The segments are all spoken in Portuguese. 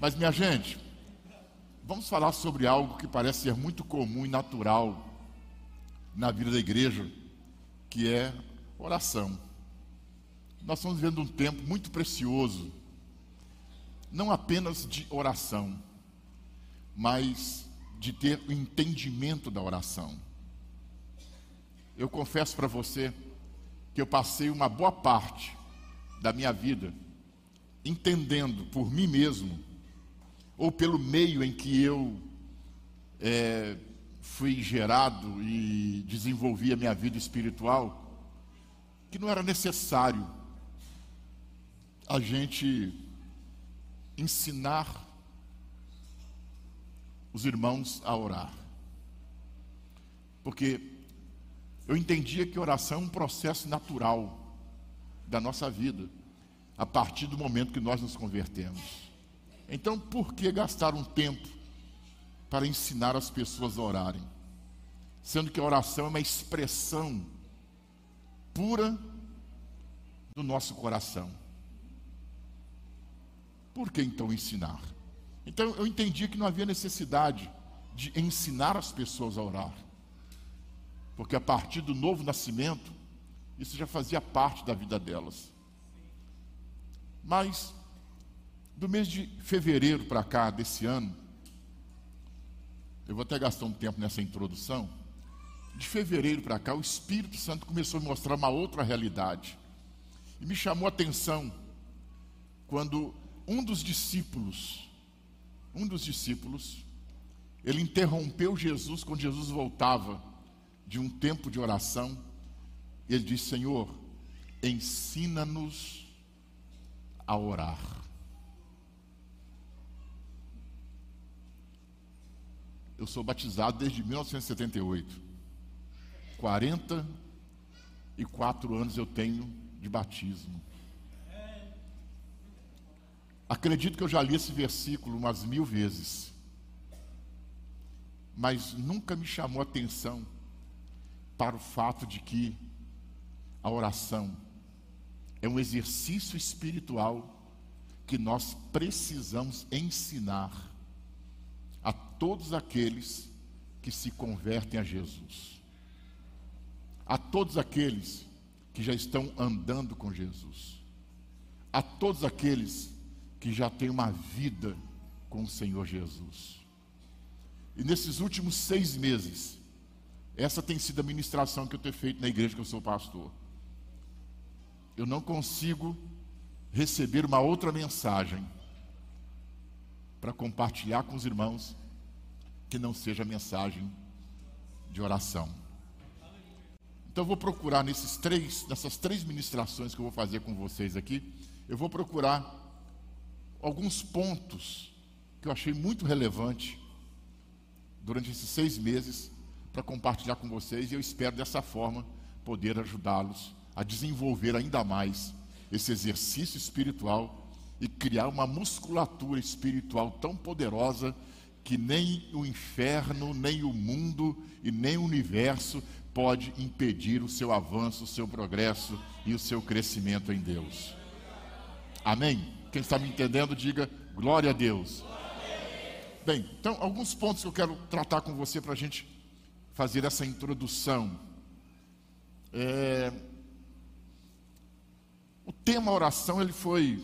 Mas, minha gente, vamos falar sobre algo que parece ser muito comum e natural na vida da igreja, que é oração. Nós estamos vivendo um tempo muito precioso, não apenas de oração, mas de ter o entendimento da oração. Eu confesso para você que eu passei uma boa parte da minha vida entendendo por mim mesmo ou pelo meio em que eu é, fui gerado e desenvolvi a minha vida espiritual, que não era necessário a gente ensinar os irmãos a orar. Porque eu entendia que oração é um processo natural da nossa vida, a partir do momento que nós nos convertemos. Então, por que gastar um tempo para ensinar as pessoas a orarem? Sendo que a oração é uma expressão pura do nosso coração. Por que então ensinar? Então eu entendi que não havia necessidade de ensinar as pessoas a orar. Porque a partir do novo nascimento, isso já fazia parte da vida delas. Mas do mês de fevereiro para cá desse ano, eu vou até gastar um tempo nessa introdução. De fevereiro para cá, o Espírito Santo começou a mostrar uma outra realidade. E me chamou a atenção quando um dos discípulos, um dos discípulos, ele interrompeu Jesus quando Jesus voltava de um tempo de oração. Ele disse: Senhor, ensina-nos a orar. Eu sou batizado desde 1978. 44 anos eu tenho de batismo. Acredito que eu já li esse versículo umas mil vezes, mas nunca me chamou atenção para o fato de que a oração é um exercício espiritual que nós precisamos ensinar a todos aqueles que se convertem a Jesus, a todos aqueles que já estão andando com Jesus, a todos aqueles que já têm uma vida com o Senhor Jesus. E nesses últimos seis meses, essa tem sido a ministração que eu tenho feito na igreja que eu sou pastor. Eu não consigo receber uma outra mensagem para compartilhar com os irmãos que não seja mensagem de oração. Então eu vou procurar nesses três, nessas três ministrações que eu vou fazer com vocês aqui, eu vou procurar alguns pontos que eu achei muito relevante durante esses seis meses para compartilhar com vocês e eu espero dessa forma poder ajudá-los a desenvolver ainda mais esse exercício espiritual e criar uma musculatura espiritual tão poderosa que nem o inferno, nem o mundo e nem o universo pode impedir o seu avanço, o seu progresso e o seu crescimento em Deus. Amém? Quem está me entendendo, diga glória a Deus. Bem, então, alguns pontos que eu quero tratar com você para a gente fazer essa introdução. É... O tema oração ele foi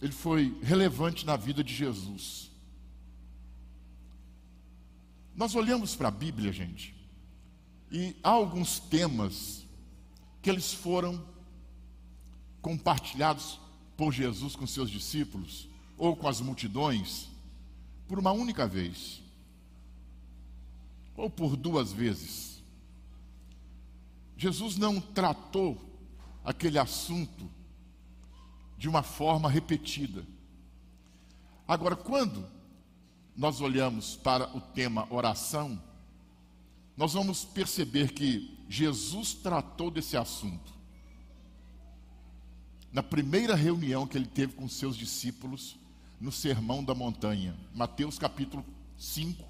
ele foi relevante na vida de Jesus. Nós olhamos para a Bíblia, gente, e há alguns temas que eles foram compartilhados por Jesus com seus discípulos ou com as multidões por uma única vez ou por duas vezes. Jesus não tratou aquele assunto de uma forma repetida. Agora, quando nós olhamos para o tema oração, nós vamos perceber que Jesus tratou desse assunto. Na primeira reunião que ele teve com seus discípulos, no Sermão da Montanha, Mateus capítulo 5,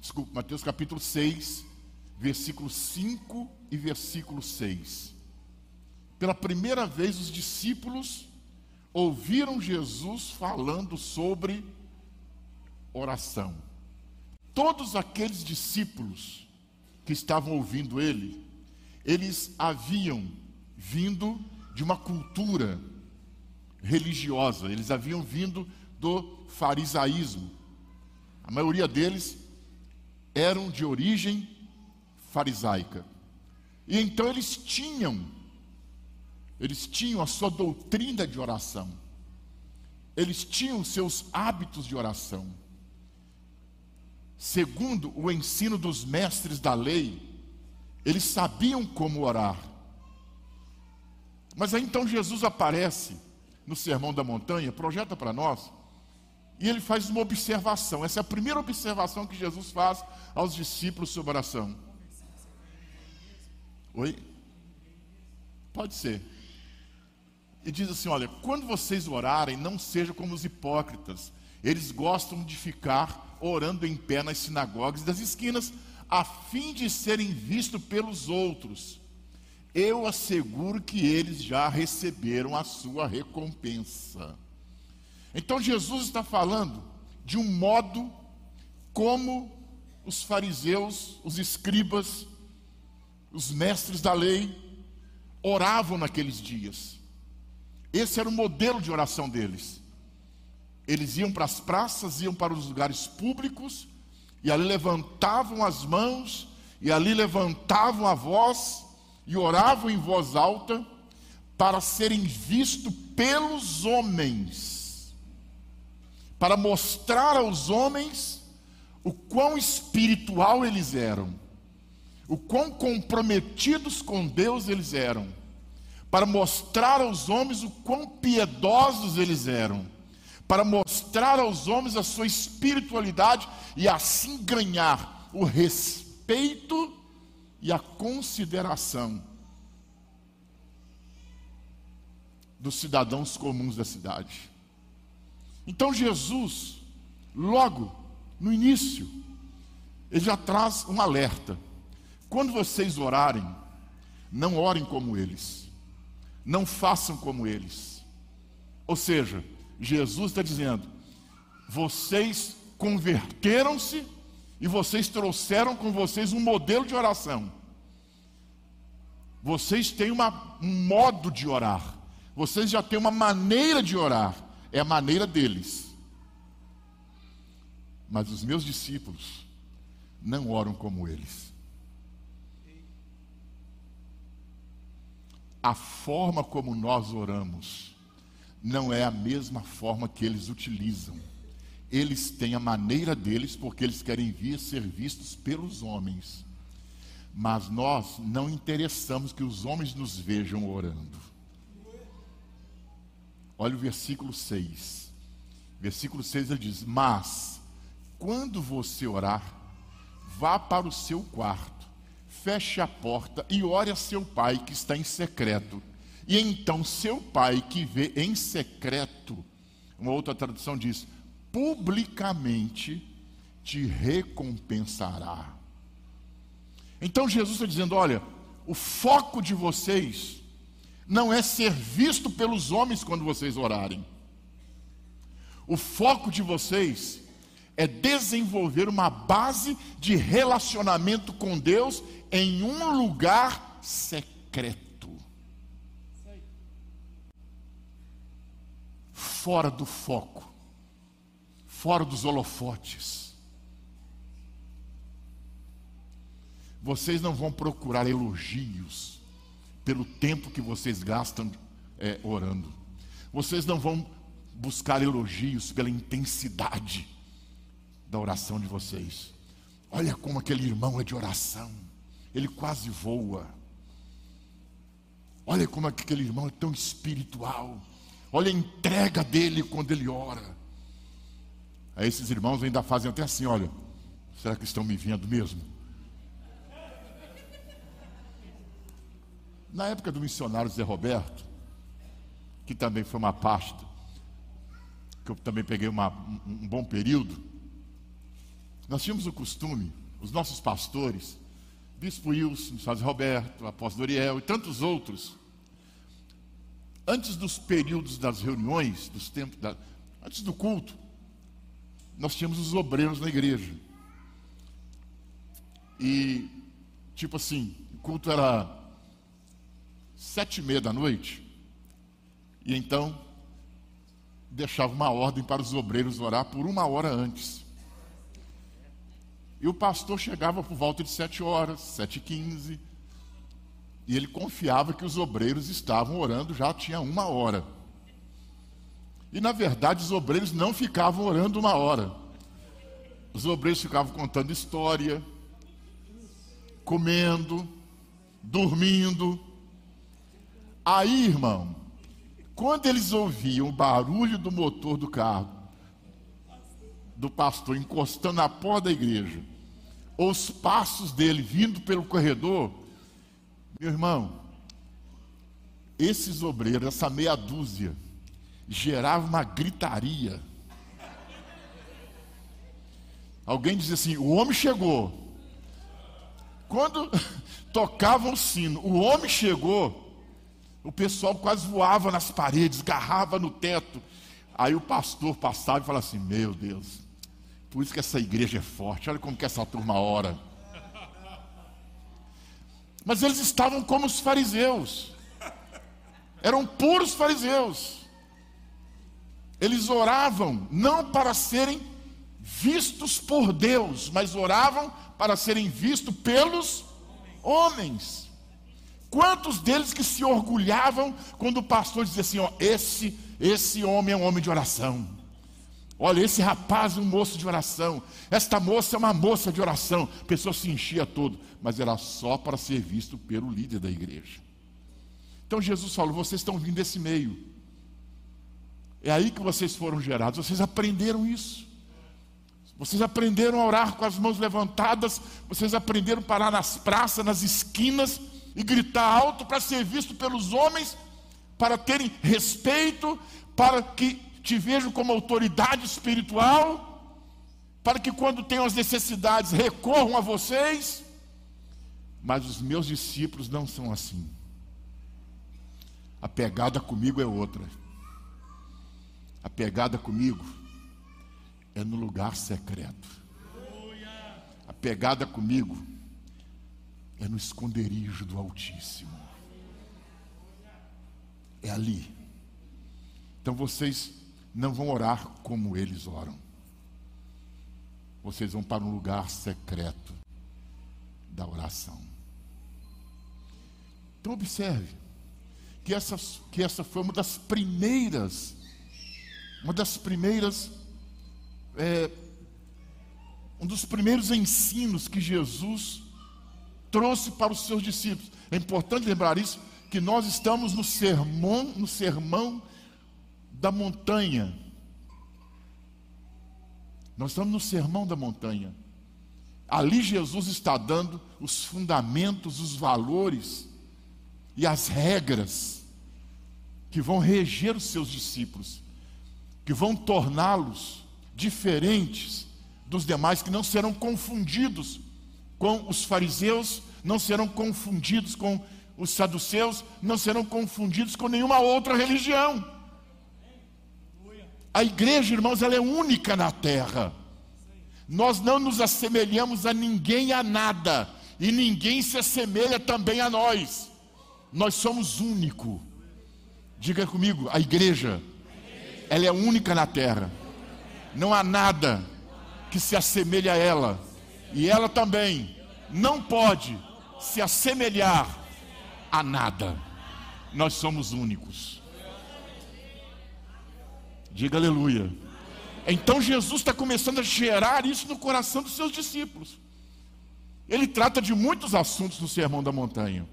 desculpa, Mateus capítulo 6, versículo 5 e versículo 6. Pela primeira vez, os discípulos ouviram Jesus falando sobre oração. Todos aqueles discípulos que estavam ouvindo ele, eles haviam vindo de uma cultura religiosa, eles haviam vindo do farisaísmo. A maioria deles eram de origem farisaica. E então eles tinham, eles tinham a sua doutrina de oração, eles tinham seus hábitos de oração. Segundo o ensino dos mestres da lei, eles sabiam como orar. Mas aí então Jesus aparece no Sermão da Montanha, projeta para nós, e ele faz uma observação. Essa é a primeira observação que Jesus faz aos discípulos sobre oração. Oi? Pode ser. E diz assim: olha, quando vocês orarem, não sejam como os hipócritas. Eles gostam de ficar orando em pé nas sinagogas das esquinas, a fim de serem vistos pelos outros. Eu asseguro que eles já receberam a sua recompensa. Então Jesus está falando de um modo como os fariseus, os escribas, os mestres da lei oravam naqueles dias. Esse era o modelo de oração deles. Eles iam para as praças, iam para os lugares públicos, e ali levantavam as mãos, e ali levantavam a voz, e oravam em voz alta, para serem vistos pelos homens, para mostrar aos homens o quão espiritual eles eram o quão comprometidos com Deus eles eram, para mostrar aos homens o quão piedosos eles eram, para mostrar aos homens a sua espiritualidade e assim ganhar o respeito e a consideração dos cidadãos comuns da cidade. Então Jesus, logo no início, ele já traz um alerta. Quando vocês orarem, não orem como eles, não façam como eles. Ou seja, Jesus está dizendo: vocês converteram-se e vocês trouxeram com vocês um modelo de oração. Vocês têm uma, um modo de orar, vocês já têm uma maneira de orar, é a maneira deles. Mas os meus discípulos não oram como eles. A forma como nós oramos não é a mesma forma que eles utilizam. Eles têm a maneira deles porque eles querem vir ser vistos pelos homens. Mas nós não interessamos que os homens nos vejam orando. Olha o versículo 6. Versículo 6 ele diz: Mas, quando você orar, vá para o seu quarto feche a porta e ore a seu pai que está em secreto. E então seu pai que vê em secreto, uma outra tradução diz, publicamente te recompensará. Então Jesus está dizendo: olha, o foco de vocês não é ser visto pelos homens quando vocês orarem. O foco de vocês é desenvolver uma base de relacionamento com Deus em um lugar secreto. Fora do foco, fora dos holofotes. Vocês não vão procurar elogios pelo tempo que vocês gastam é, orando. Vocês não vão buscar elogios pela intensidade da oração de vocês. Olha como aquele irmão é de oração. Ele quase voa. Olha como aquele irmão é tão espiritual. Olha a entrega dele quando ele ora. Aí esses irmãos ainda fazem até assim: olha, será que estão me vendo mesmo? Na época do missionário Zé Roberto, que também foi uma pasta, que eu também peguei uma, um bom período, nós tínhamos o costume, os nossos pastores, Bispo Wilson, Sérgio Roberto, Apóstolo Doriel e tantos outros, antes dos períodos das reuniões, dos tempos, da, antes do culto, nós tínhamos os obreiros na igreja. E, tipo assim, o culto era sete e meia da noite. E então, deixava uma ordem para os obreiros orar por uma hora antes. E o pastor chegava por volta de sete horas, sete e quinze, e ele confiava que os obreiros estavam orando já tinha uma hora. E na verdade os obreiros não ficavam orando uma hora. Os obreiros ficavam contando história, comendo, dormindo. Aí, irmão, quando eles ouviam o barulho do motor do carro, do pastor encostando na porta da igreja, ou os passos dele vindo pelo corredor, meu irmão, esses obreiros, essa meia dúzia, gerava uma gritaria. Alguém dizia assim: o homem chegou. Quando tocavam o sino, o homem chegou, o pessoal quase voava nas paredes, garrava no teto. Aí o pastor passava e falava assim: Meu Deus, por isso que essa igreja é forte, olha como que essa turma ora. Mas eles estavam como os fariseus. Eram puros fariseus. Eles oravam não para serem vistos por Deus, mas oravam para serem vistos pelos homens. Quantos deles que se orgulhavam quando o pastor dizia assim: ó, esse, esse homem é um homem de oração. Olha, esse rapaz é um moço de oração. Esta moça é uma moça de oração. A pessoa se enchia todo, mas era só para ser visto pelo líder da igreja. Então Jesus falou: vocês estão vindo desse meio. É aí que vocês foram gerados. Vocês aprenderam isso. Vocês aprenderam a orar com as mãos levantadas. Vocês aprenderam a parar nas praças, nas esquinas e gritar alto para ser visto pelos homens, para terem respeito, para que te vejo como autoridade espiritual, para que quando tenham as necessidades recorram a vocês. Mas os meus discípulos não são assim. A pegada comigo é outra. A pegada comigo é no lugar secreto. A pegada comigo é no esconderijo do Altíssimo. É ali. Então vocês não vão orar como eles oram. Vocês vão para um lugar secreto da oração. Então observe que essa, que essa foi uma das primeiras, uma das primeiras, é, um dos primeiros ensinos que Jesus trouxe para os seus discípulos. É importante lembrar isso, que nós estamos no sermão, no sermão da montanha. Nós estamos no sermão da montanha. Ali Jesus está dando os fundamentos, os valores e as regras que vão reger os seus discípulos, que vão torná-los diferentes dos demais, que não serão confundidos com os fariseus, não serão confundidos com os saduceus, não serão confundidos com nenhuma outra religião. A igreja, irmãos, ela é única na terra. Nós não nos assemelhamos a ninguém a nada, e ninguém se assemelha também a nós. Nós somos único. Diga comigo, a igreja, ela é única na terra. Não há nada que se assemelhe a ela. E ela também não pode se assemelhar a nada. Nós somos únicos. Diga aleluia. Então Jesus está começando a gerar isso no coração dos seus discípulos. Ele trata de muitos assuntos no Sermão da Montanha.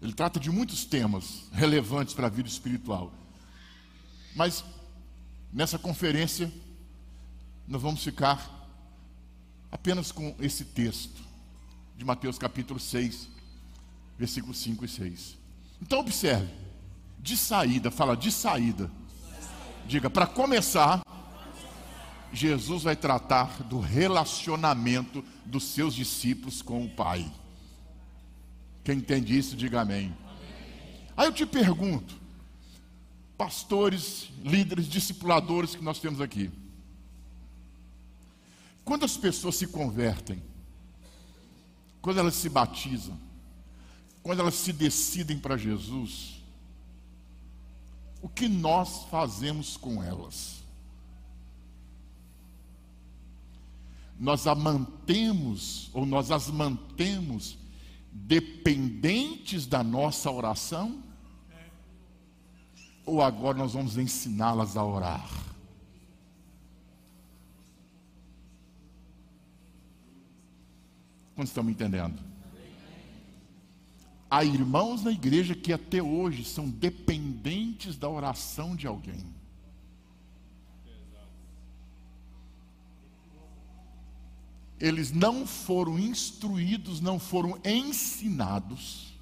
Ele trata de muitos temas relevantes para a vida espiritual. Mas nessa conferência, nós vamos ficar apenas com esse texto de Mateus capítulo 6, versículos 5 e 6. Então observe de saída, fala de saída. Diga, para começar, Jesus vai tratar do relacionamento dos seus discípulos com o Pai. Quem entende isso, diga amém. Aí eu te pergunto, pastores, líderes, discipuladores que nós temos aqui. Quando as pessoas se convertem, quando elas se batizam, quando elas se decidem para Jesus, o que nós fazemos com elas? Nós a mantemos, ou nós as mantemos dependentes da nossa oração? Ou agora nós vamos ensiná-las a orar? Quantos estão me entendendo? Há irmãos na igreja que até hoje são dependentes da oração de alguém. Eles não foram instruídos, não foram ensinados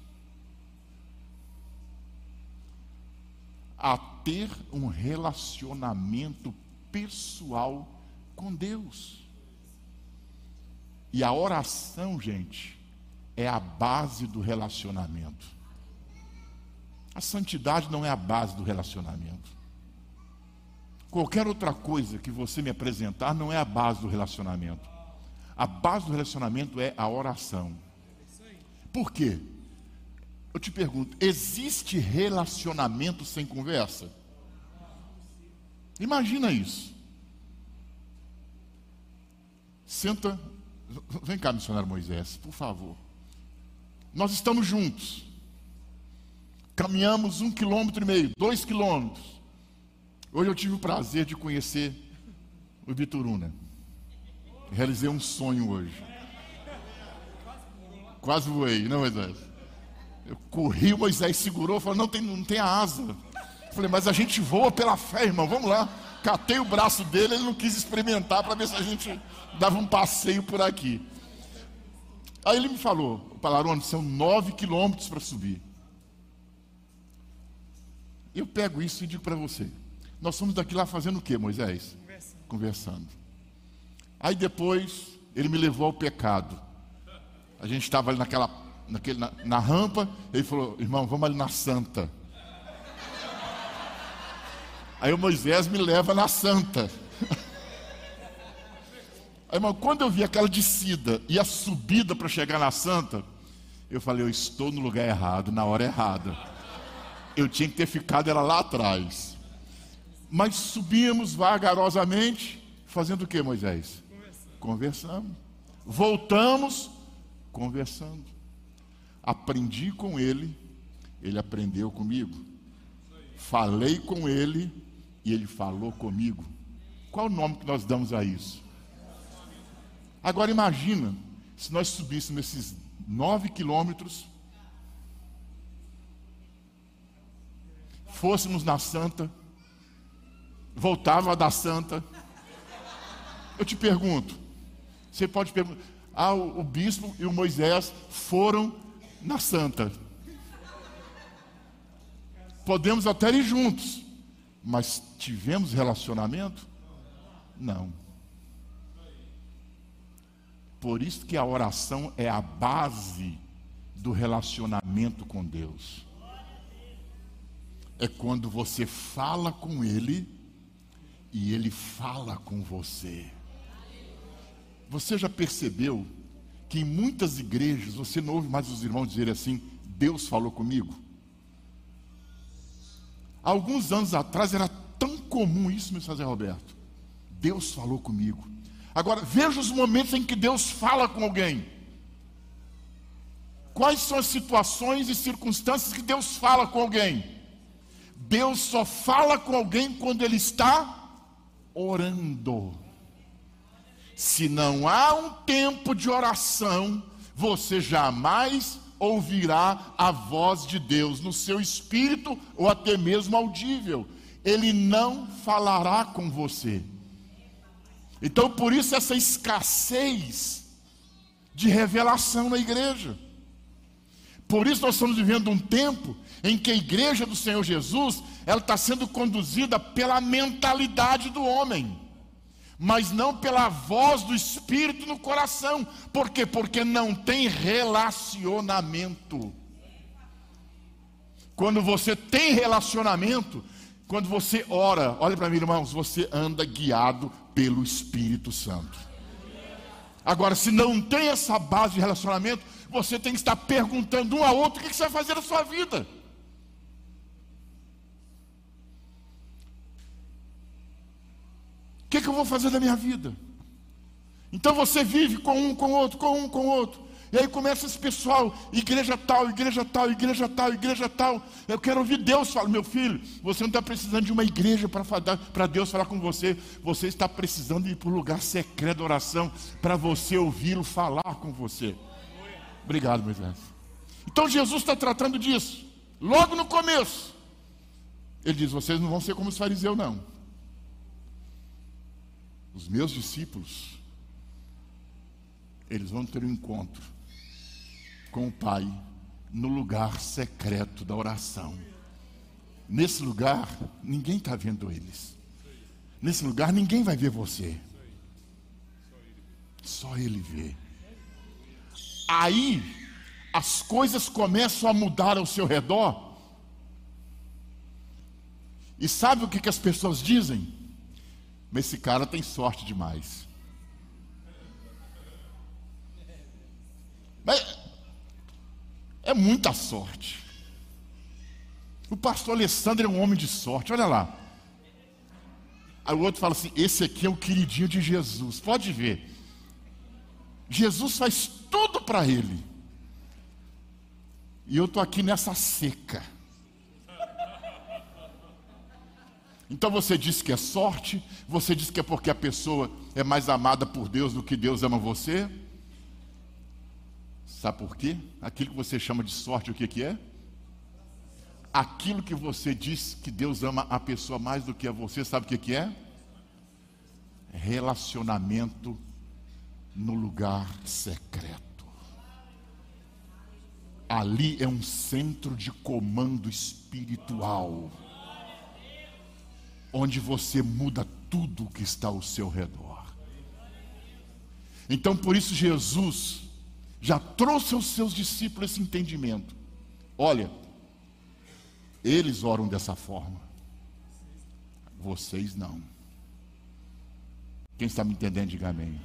a ter um relacionamento pessoal com Deus. E a oração, gente, é a base do relacionamento. A santidade não é a base do relacionamento. Qualquer outra coisa que você me apresentar não é a base do relacionamento. A base do relacionamento é a oração. Por quê? Eu te pergunto: existe relacionamento sem conversa? Imagina isso. Senta Vem cá, missionário Moisés, por favor. Nós estamos juntos. Caminhamos um quilômetro e meio, dois quilômetros. Hoje eu tive o prazer de conhecer o Bituruna. Realizei um sonho hoje. Quase voei, não, Moisés? Eu corri, Moisés segurou, falou: não tem, não tem asa. Eu falei, mas a gente voa pela fé, irmão, vamos lá. Catei o braço dele, ele não quis experimentar para ver se a gente dava um passeio por aqui. Aí ele me falou, Palarone, são nove quilômetros para subir. Eu pego isso e digo para você. Nós fomos daqui lá fazendo o que, Moisés? Conversando. Conversando. Aí depois ele me levou ao pecado. A gente estava ali naquela, naquele, na, na rampa, ele falou, irmão, vamos ali na santa. Aí o Moisés me leva na santa. Aí, irmão, quando eu vi aquela descida e a subida para chegar na santa, eu falei, eu estou no lugar errado, na hora errada. Eu tinha que ter ficado ela lá atrás. Mas subimos vagarosamente, fazendo o que, Moisés? Conversando. Voltamos, conversando. Aprendi com ele, ele aprendeu comigo. Falei com ele, e ele falou comigo. Qual o nome que nós damos a isso? Agora imagina se nós subíssemos esses nove quilômetros, fôssemos na Santa, voltava da Santa. Eu te pergunto, você pode perguntar, ah, o, o bispo e o Moisés foram na Santa. Podemos até ir juntos, mas tivemos relacionamento? Não. Por isso que a oração é a base do relacionamento com Deus. É quando você fala com Ele e Ele fala com você. Você já percebeu que em muitas igrejas você não ouve mais os irmãos dizerem assim: Deus falou comigo? alguns anos atrás era tão comum isso, meu José Roberto. Deus falou comigo. Agora, veja os momentos em que Deus fala com alguém. Quais são as situações e circunstâncias que Deus fala com alguém? Deus só fala com alguém quando ele está orando. Se não há um tempo de oração, você jamais ouvirá a voz de Deus no seu espírito ou até mesmo audível. Ele não falará com você. Então, por isso, essa escassez de revelação na igreja. Por isso, nós estamos vivendo um tempo em que a igreja do Senhor Jesus ela está sendo conduzida pela mentalidade do homem mas não pela voz do Espírito no coração. Por quê? Porque não tem relacionamento. Quando você tem relacionamento, quando você ora, olha para mim, irmãos, você anda guiado pelo Espírito Santo. Agora, se não tem essa base de relacionamento, você tem que estar perguntando um a outro o que você vai fazer na sua vida. O que, que eu vou fazer da minha vida? Então você vive com um, com outro, com um, com outro. E aí começa esse pessoal, igreja tal, igreja tal, igreja tal, igreja tal. Eu quero ouvir Deus falar, meu filho, você não está precisando de uma igreja para Deus falar com você. Você está precisando ir para o lugar secreto oração para você ouvi-lo falar com você. Obrigado, Moisés. Então Jesus está tratando disso. Logo no começo. Ele diz: vocês não vão ser como os fariseus, não. Os meus discípulos, eles vão ter um encontro com o Pai no lugar secreto da oração. Nesse lugar, ninguém está vendo eles. Nesse lugar, ninguém vai ver você. Só Ele vê. Aí, as coisas começam a mudar ao seu redor. E sabe o que, que as pessoas dizem? Mas esse cara tem sorte demais. Mas é muita sorte. O pastor Alessandro é um homem de sorte, olha lá. Aí o outro fala assim: esse aqui é o queridinho de Jesus. Pode ver. Jesus faz tudo para ele. E eu estou aqui nessa seca. Então você diz que é sorte, você diz que é porque a pessoa é mais amada por Deus do que Deus ama você. Sabe por quê? Aquilo que você chama de sorte, o que, que é? Aquilo que você diz que Deus ama a pessoa mais do que a você, sabe o que, que é? Relacionamento no lugar secreto. Ali é um centro de comando espiritual onde você muda tudo que está ao seu redor. Então, por isso, Jesus já trouxe aos seus discípulos esse entendimento. Olha, eles oram dessa forma, vocês não. Quem está me entendendo, diga amém.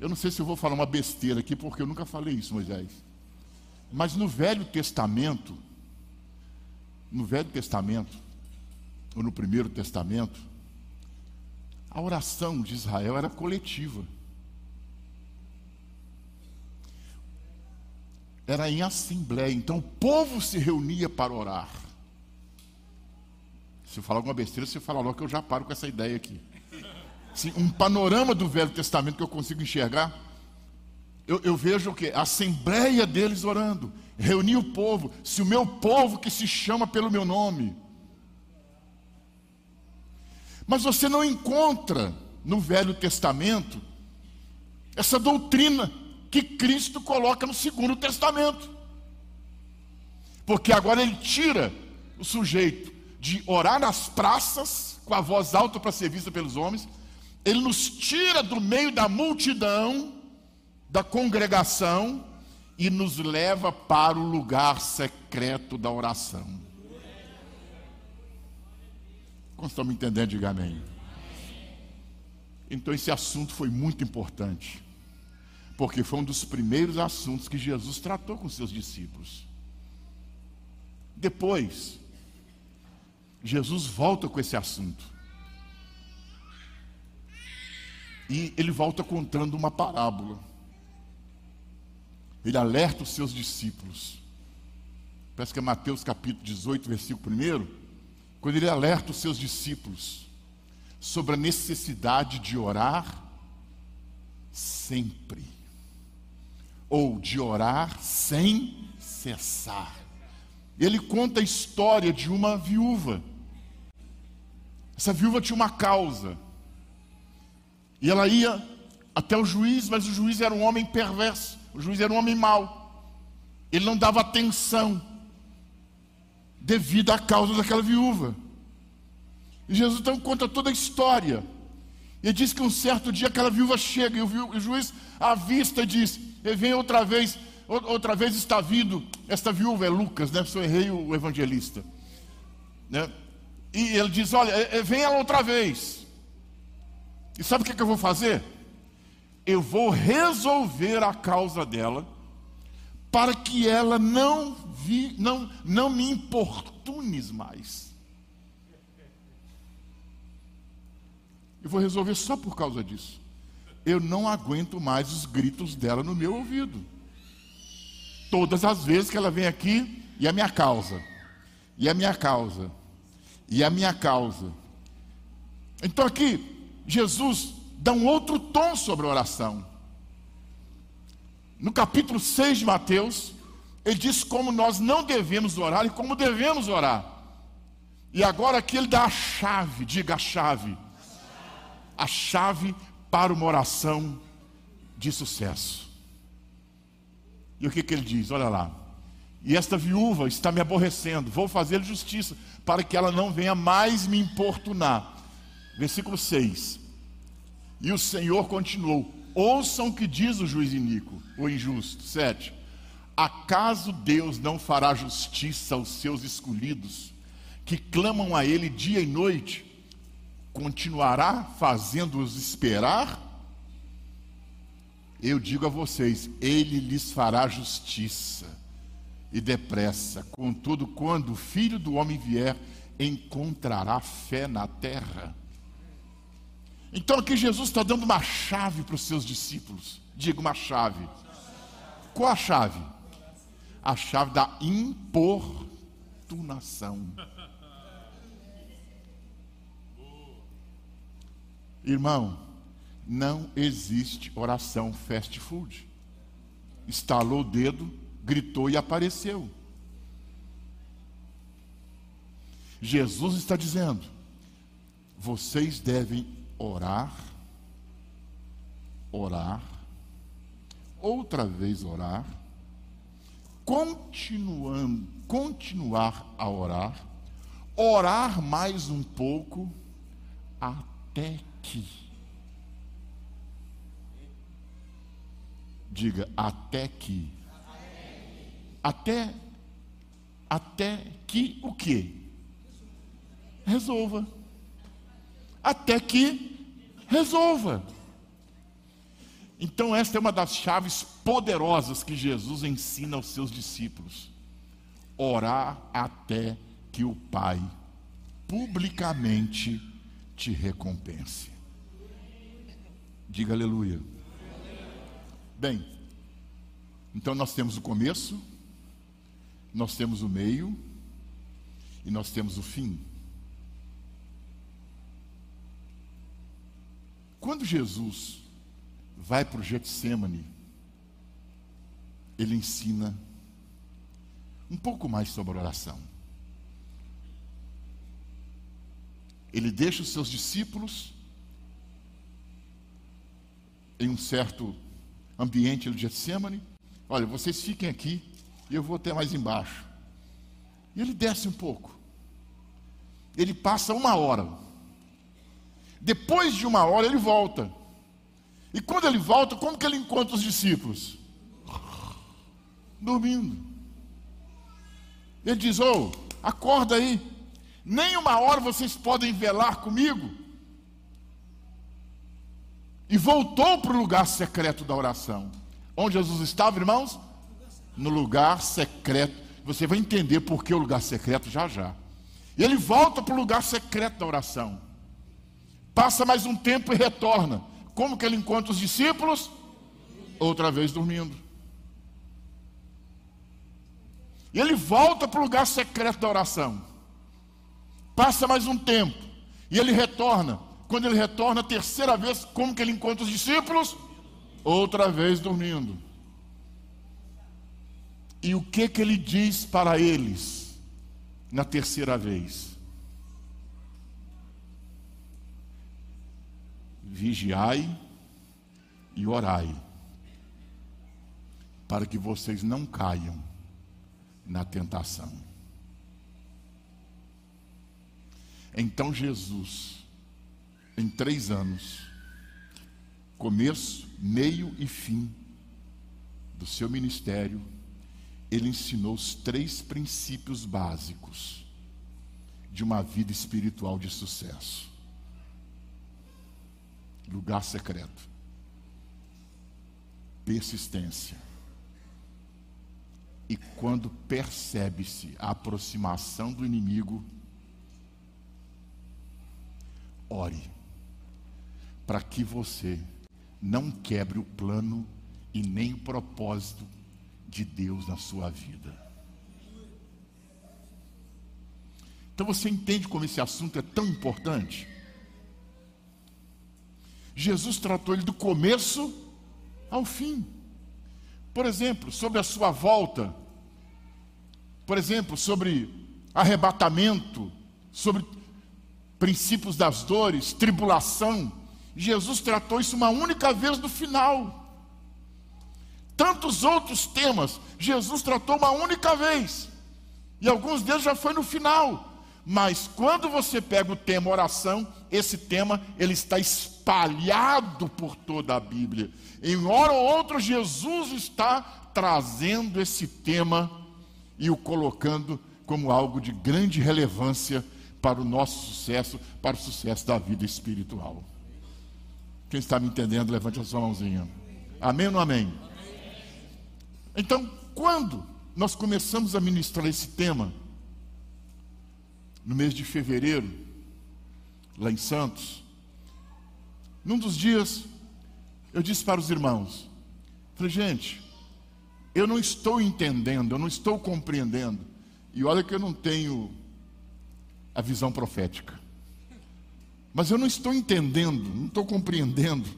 Eu não sei se eu vou falar uma besteira aqui, porque eu nunca falei isso, Moisés. Mas no Velho Testamento, no Velho Testamento, ou no Primeiro Testamento, a oração de Israel era coletiva. Era em assembleia, então o povo se reunia para orar. Se eu falar alguma besteira, você fala logo que eu já paro com essa ideia aqui. Um panorama do Velho Testamento que eu consigo enxergar, eu, eu vejo o que? A assembleia deles orando, reunir o povo, se o meu povo que se chama pelo meu nome, mas você não encontra no Velho Testamento essa doutrina que Cristo coloca no Segundo Testamento. Porque agora ele tira o sujeito de orar nas praças com a voz alta para ser vista pelos homens, ele nos tira do meio da multidão, da congregação e nos leva para o lugar secreto da oração. Quantos estão me entendendo? Diga amém. Então esse assunto foi muito importante, porque foi um dos primeiros assuntos que Jesus tratou com seus discípulos. Depois, Jesus volta com esse assunto. E ele volta contando uma parábola. Ele alerta os seus discípulos. Parece que é Mateus capítulo 18, versículo 1 quando ele alerta os seus discípulos sobre a necessidade de orar sempre, ou de orar sem cessar. Ele conta a história de uma viúva. Essa viúva tinha uma causa, e ela ia até o juiz, mas o juiz era um homem perverso, o juiz era um homem mau, ele não dava atenção devido à causa daquela viúva. E Jesus então conta toda a história. E diz que um certo dia aquela viúva chega e o, juiz avista e diz: e vem outra vez, Outra vez está vindo, esta viúva é Lucas, né? Se eu errei o evangelista. Né? E ele diz: Olha, é, é, vem ela outra vez. E sabe o que, que eu vou fazer? Eu vou resolver a causa dela, para que ela não, vi, não, não me importunes mais. Eu vou resolver só por causa disso. Eu não aguento mais os gritos dela no meu ouvido. Todas as vezes que ela vem aqui, e a minha causa, e a minha causa, e a minha causa. Então aqui, Jesus dá um outro tom sobre a oração. No capítulo 6 de Mateus, ele diz como nós não devemos orar e como devemos orar. E agora aqui ele dá a chave, diga a chave. A chave para uma oração de sucesso. E o que, que ele diz? Olha lá. E esta viúva está me aborrecendo, vou fazer justiça, para que ela não venha mais me importunar. Versículo 6. E o Senhor continuou: Ouçam o que diz o juiz iníquo, o injusto. 7. Acaso Deus não fará justiça aos seus escolhidos, que clamam a Ele dia e noite? Continuará fazendo-os esperar? Eu digo a vocês: Ele lhes fará justiça e depressa. Contudo, quando o filho do homem vier, encontrará fé na terra. Então aqui Jesus está dando uma chave para os seus discípulos. Diga uma chave. Qual a chave? A chave da importunação. Irmão, não existe oração fast food. Estalou o dedo, gritou e apareceu. Jesus está dizendo: vocês devem orar, orar, outra vez orar, continuando, continuar a orar, orar mais um pouco, até que. Diga, até que até até que o quê? Resolva. Até que resolva. Então, esta é uma das chaves poderosas que Jesus ensina aos seus discípulos: orar até que o Pai publicamente te recompense. Diga aleluia. Bem, então nós temos o começo, nós temos o meio e nós temos o fim. Quando Jesus vai para o Getsemane, ele ensina um pouco mais sobre oração. Ele deixa os seus discípulos em um certo ambiente do Getsemane. Olha, vocês fiquem aqui e eu vou até mais embaixo. E ele desce um pouco. Ele passa uma hora. Depois de uma hora ele volta. E quando ele volta, como que ele encontra os discípulos? Dormindo. Ele diz: oh, acorda aí. Nem uma hora vocês podem velar comigo. E voltou para o lugar secreto da oração. Onde Jesus estava, irmãos? no lugar secreto. Você vai entender por que o lugar secreto já já. E ele volta para o lugar secreto da oração. Passa mais um tempo e retorna. Como que ele encontra os discípulos? Outra vez dormindo. E ele volta para o lugar secreto da oração. Passa mais um tempo. E ele retorna. Quando ele retorna a terceira vez, como que ele encontra os discípulos? Outra vez dormindo. E o que que ele diz para eles na terceira vez? Vigiai e orai, para que vocês não caiam na tentação. Então Jesus, em três anos, começo, meio e fim, do seu ministério, ele ensinou os três princípios básicos de uma vida espiritual de sucesso: lugar secreto, persistência. E quando percebe-se a aproximação do inimigo, ore para que você não quebre o plano e nem o propósito de Deus na sua vida. Então você entende como esse assunto é tão importante? Jesus tratou ele do começo ao fim. Por exemplo, sobre a sua volta, por exemplo, sobre arrebatamento, sobre princípios das dores, tribulação. Jesus tratou isso uma única vez no final. Tantos outros temas, Jesus tratou uma única vez. E alguns deles já foi no final. Mas quando você pega o tema oração, esse tema ele está espalhado por toda a Bíblia. Em hora ou outra Jesus está trazendo esse tema e o colocando como algo de grande relevância para o nosso sucesso, para o sucesso da vida espiritual. Quem está me entendendo, levante a sua mãozinha. Amém ou não amém? Então, quando nós começamos a ministrar esse tema, no mês de fevereiro, lá em Santos, num dos dias, eu disse para os irmãos: falei, gente, eu não estou entendendo, eu não estou compreendendo, e olha que eu não tenho a visão profética. Mas eu não estou entendendo, não estou compreendendo.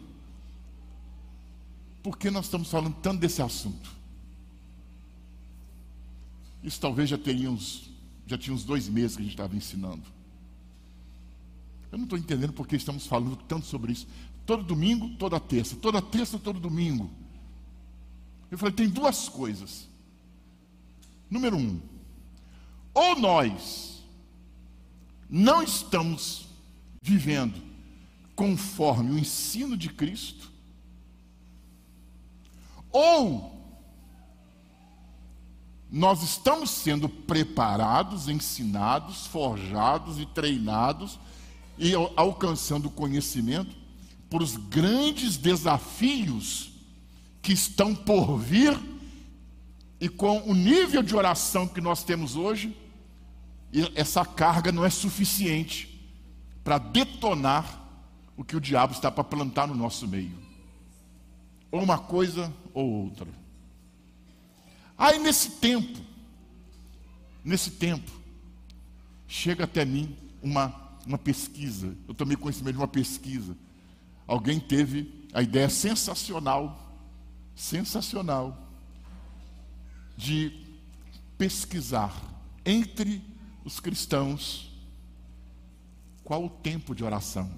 Por que nós estamos falando tanto desse assunto? Isso talvez já teria uns, já tinha uns dois meses que a gente estava ensinando. Eu não estou entendendo por que estamos falando tanto sobre isso. Todo domingo, toda terça, toda terça, todo domingo. Eu falei, tem duas coisas. Número um, ou nós não estamos vivendo conforme o ensino de Cristo, ou nós estamos sendo preparados, ensinados, forjados e treinados e alcançando conhecimento por os grandes desafios que estão por vir e com o nível de oração que nós temos hoje, essa carga não é suficiente para detonar o que o diabo está para plantar no nosso meio. Ou uma coisa ou outra. Aí nesse tempo, nesse tempo, chega até mim uma, uma pesquisa. Eu tomei conhecimento de uma pesquisa. Alguém teve a ideia sensacional, sensacional, de pesquisar entre os cristãos qual o tempo de oração?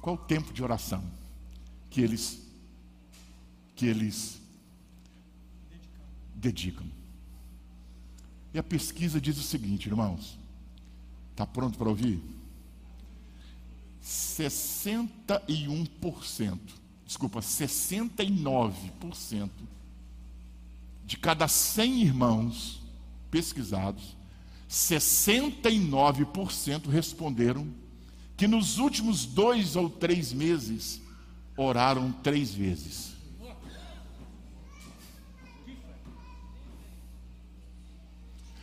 Qual o tempo de oração que eles que eles dedicam? E a pesquisa diz o seguinte, irmãos. Está pronto para ouvir? 61%, desculpa, 69% de cada 100 irmãos pesquisados, 69% responderam que nos últimos dois ou três meses oraram três vezes.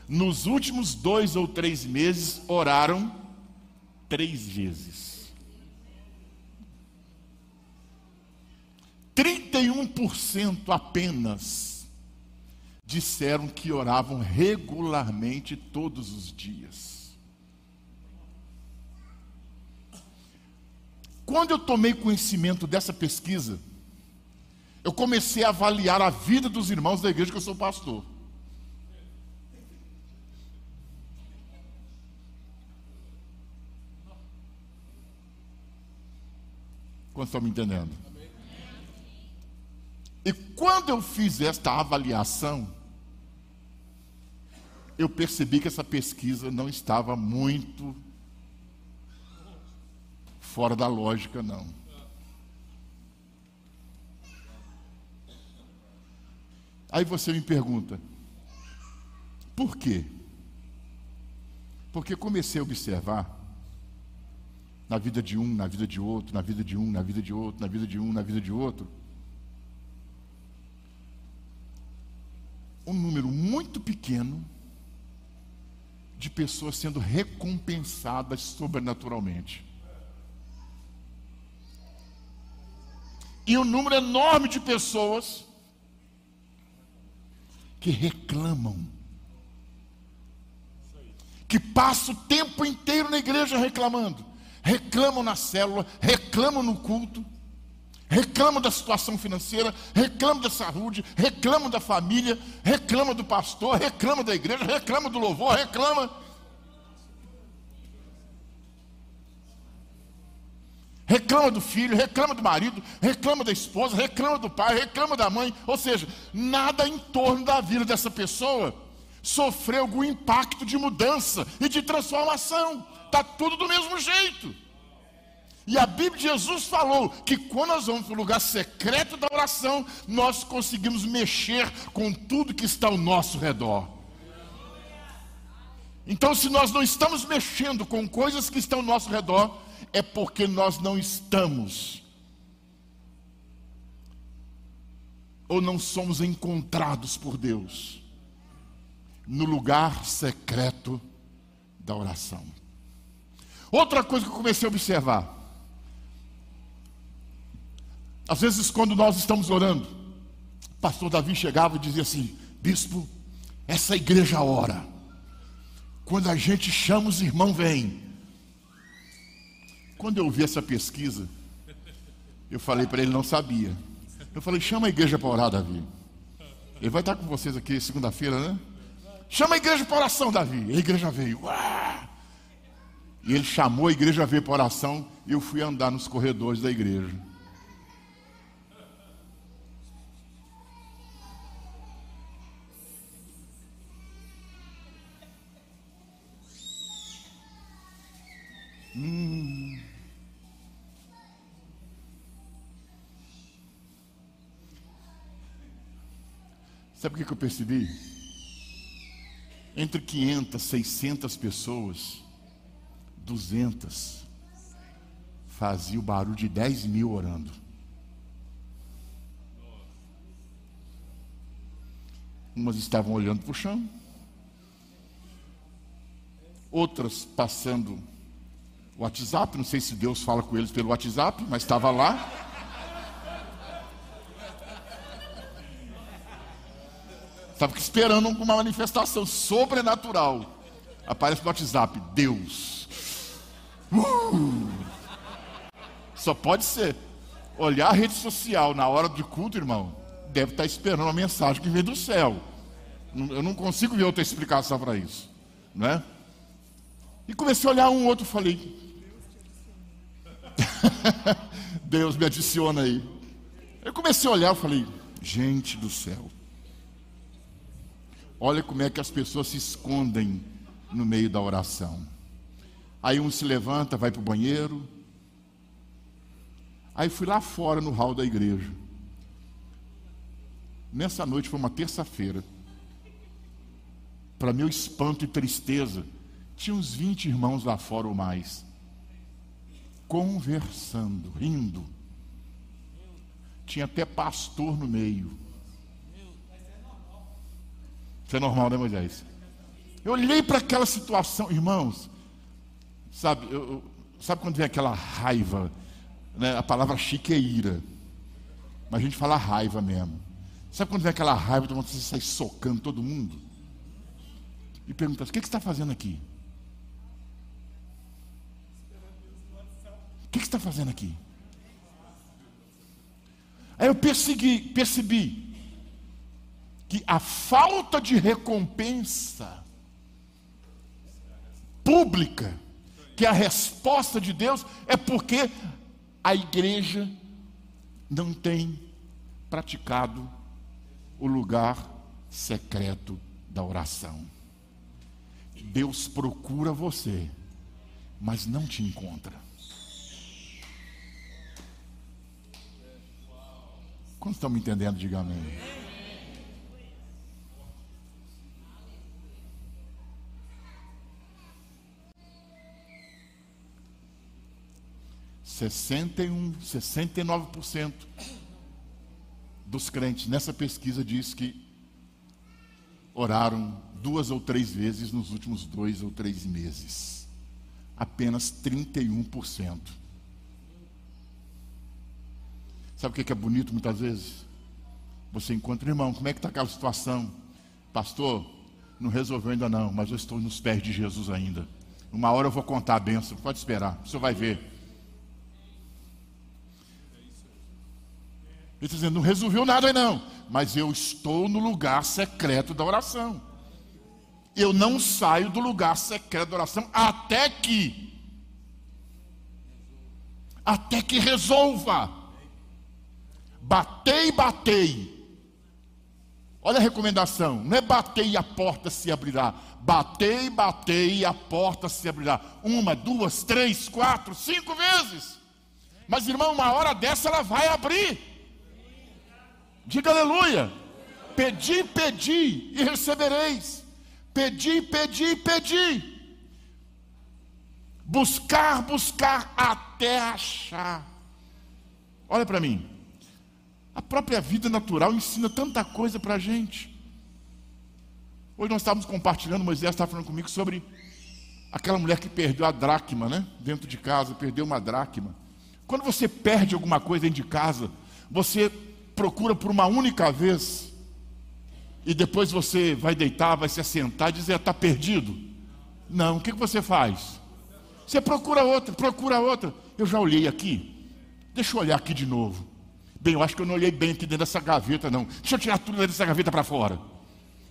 Nos últimos dois ou três meses oraram três vezes. 31% apenas disseram que oravam regularmente todos os dias. Quando eu tomei conhecimento dessa pesquisa, eu comecei a avaliar a vida dos irmãos da igreja que eu sou pastor. Quantos estão me entendendo? E quando eu fiz esta avaliação, eu percebi que essa pesquisa não estava muito fora da lógica, não. Aí você me pergunta, por quê? Porque comecei a observar na vida de um, na vida de outro, na vida de um, na vida de outro, na vida de um, na vida de outro, um número muito pequeno de pessoas sendo recompensadas sobrenaturalmente. E um número enorme de pessoas que reclamam, que passam o tempo inteiro na igreja reclamando, reclamam na célula, reclamam no culto, reclamam da situação financeira, reclamam da saúde, reclamam da família, reclamam do pastor, reclamam da igreja, reclamam do louvor, reclamam. Reclama do filho, reclama do marido, reclama da esposa, reclama do pai, reclama da mãe. Ou seja, nada em torno da vida dessa pessoa sofreu algum impacto de mudança e de transformação. Está tudo do mesmo jeito. E a Bíblia de Jesus falou que quando nós vamos para o lugar secreto da oração, nós conseguimos mexer com tudo que está ao nosso redor. Então, se nós não estamos mexendo com coisas que estão ao nosso redor, é porque nós não estamos ou não somos encontrados por Deus no lugar secreto da oração. Outra coisa que eu comecei a observar. Às vezes, quando nós estamos orando, o pastor Davi chegava e dizia assim: Bispo, essa igreja ora. Quando a gente chama, os irmãos vêm. Quando eu vi essa pesquisa, eu falei para ele, não sabia. Eu falei, chama a igreja para orar, Davi. Ele vai estar com vocês aqui segunda-feira, né? Chama a igreja para oração, Davi. A igreja veio. Uá! E ele chamou a igreja ver para oração e eu fui andar nos corredores da igreja. Hum. Sabe o que eu percebi? Entre 500, 600 pessoas, 200 fazia o barulho de 10 mil orando. Umas estavam olhando para o chão, outras passando WhatsApp, não sei se Deus fala com eles pelo WhatsApp, mas estava lá. Estava esperando uma manifestação sobrenatural. Aparece no WhatsApp, Deus. Uh! Só pode ser. Olhar a rede social na hora do culto, irmão, deve estar esperando uma mensagem que vem do céu. Eu não consigo ver outra explicação para isso. Né? E comecei a olhar um outro, falei, Deus me adiciona aí. Eu comecei a olhar, e falei, gente do céu. Olha como é que as pessoas se escondem no meio da oração. Aí um se levanta, vai para o banheiro. Aí fui lá fora no hall da igreja. Nessa noite foi uma terça-feira. Para meu espanto e tristeza, tinha uns 20 irmãos lá fora ou mais, conversando, rindo. Tinha até pastor no meio. Isso é normal, né, Moisés? Eu olhei para aquela situação, irmãos. Sabe, eu, sabe quando vem aquela raiva? Né? A palavra chique é ira. Mas a gente fala raiva mesmo. Sabe quando vem aquela raiva, você sai socando todo mundo? E pergunta: o que, que você está fazendo aqui? Que, que você está fazendo aqui? Aí eu persegui, percebi que a falta de recompensa pública, que é a resposta de Deus, é porque a igreja não tem praticado o lugar secreto da oração. Deus procura você, mas não te encontra. Quantos estão me entendendo, diga amém. Sessenta e um, sessenta e nove por cento dos crentes nessa pesquisa diz que oraram duas ou três vezes nos últimos dois ou três meses. Apenas 31%. Sabe o que é bonito muitas vezes? Você encontra, irmão, como é que está aquela situação? Pastor, não resolveu ainda não, mas eu estou nos pés de Jesus ainda. Uma hora eu vou contar a benção, pode esperar, o senhor vai ver. Ele está dizendo, não resolveu nada aí não, mas eu estou no lugar secreto da oração. Eu não saio do lugar secreto da oração até que, até que resolva. Batei, batei. Olha a recomendação: não é bater e a porta se abrirá. Batei, batei e a porta se abrirá. Uma, duas, três, quatro, cinco vezes. Mas, irmão, uma hora dessa ela vai abrir. Diga aleluia. Pedi, pedi e recebereis. Pedi, pedi, pedi. Buscar, buscar até achar. Olha para mim. A própria vida natural ensina tanta coisa para a gente. Hoje nós estávamos compartilhando, Moisés estava falando comigo sobre aquela mulher que perdeu a dracma, né? Dentro de casa, perdeu uma dracma. Quando você perde alguma coisa dentro de casa, você procura por uma única vez e depois você vai deitar, vai se assentar e dizer, está perdido. Não, o que, que você faz? Você procura outra, procura outra. Eu já olhei aqui, deixa eu olhar aqui de novo. Bem, eu acho que eu não olhei bem aqui dentro dessa gaveta, não. Deixa eu tirar tudo dessa gaveta para fora.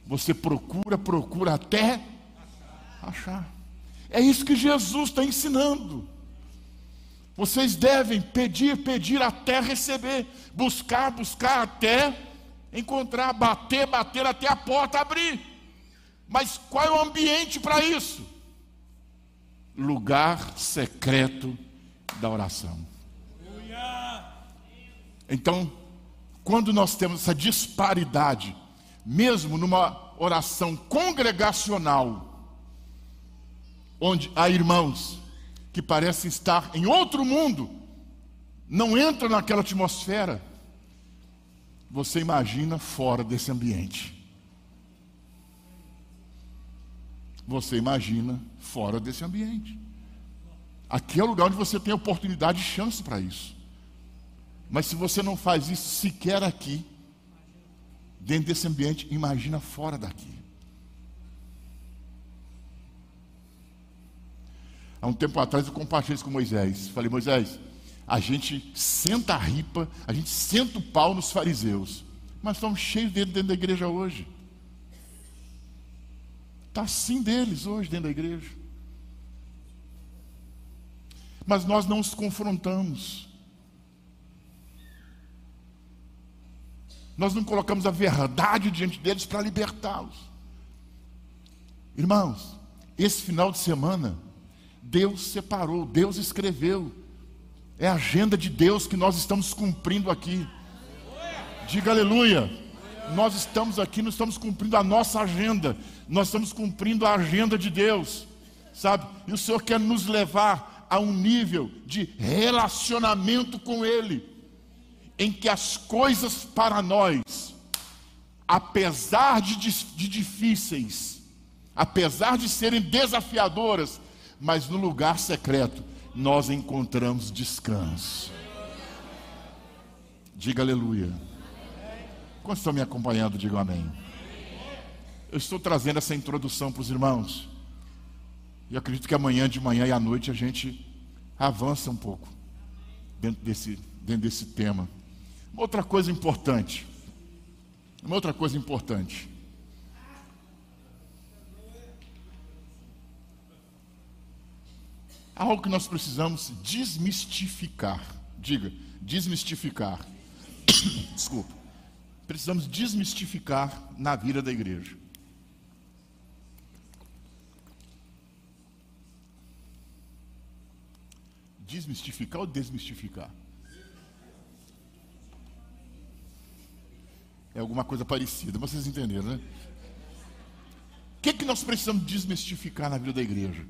Você procura, procura até achar. É isso que Jesus está ensinando. Vocês devem pedir, pedir até receber, buscar, buscar até encontrar, bater, bater até a porta abrir. Mas qual é o ambiente para isso? Lugar secreto da oração. Então, quando nós temos essa disparidade, mesmo numa oração congregacional, onde há irmãos que parecem estar em outro mundo, não entram naquela atmosfera, você imagina fora desse ambiente. Você imagina fora desse ambiente. Aqui é o lugar onde você tem oportunidade e chance para isso. Mas se você não faz isso sequer aqui, dentro desse ambiente, imagina fora daqui. Há um tempo atrás eu compartilhei isso com Moisés. Falei, Moisés, a gente senta a ripa, a gente senta o pau nos fariseus, mas estamos cheios dentro, dentro da igreja hoje. Está assim deles hoje dentro da igreja. Mas nós não os confrontamos. Nós não colocamos a verdade diante deles para libertá-los. Irmãos, esse final de semana, Deus separou, Deus escreveu. É a agenda de Deus que nós estamos cumprindo aqui. Diga aleluia. Nós estamos aqui, nós estamos cumprindo a nossa agenda. Nós estamos cumprindo a agenda de Deus. Sabe? E o Senhor quer nos levar a um nível de relacionamento com Ele em que as coisas para nós, apesar de, de difíceis, apesar de serem desafiadoras, mas no lugar secreto, nós encontramos descanso. Diga aleluia. Quantos estão me acompanhando? Diga amém. Eu estou trazendo essa introdução para os irmãos. E acredito que amanhã de manhã e à noite a gente avança um pouco dentro desse, dentro desse tema. Uma outra coisa importante. Uma outra coisa importante. Algo que nós precisamos desmistificar. Diga, desmistificar. Desculpa. Precisamos desmistificar na vida da igreja. Desmistificar ou desmistificar? É alguma coisa parecida, vocês entenderam, né? O que, que nós precisamos desmistificar na vida da igreja?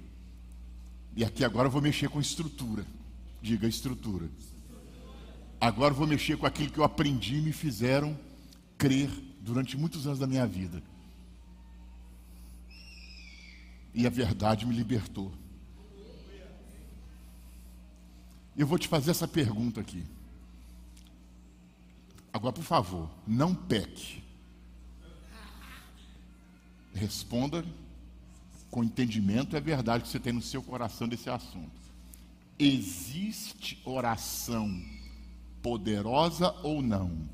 E aqui agora eu vou mexer com estrutura. Diga estrutura. Agora vou mexer com aquilo que eu aprendi e me fizeram crer durante muitos anos da minha vida. E a verdade me libertou. Eu vou te fazer essa pergunta aqui. Agora, por favor, não peque. Responda com entendimento, é verdade que você tem no seu coração desse assunto. Existe oração poderosa ou não?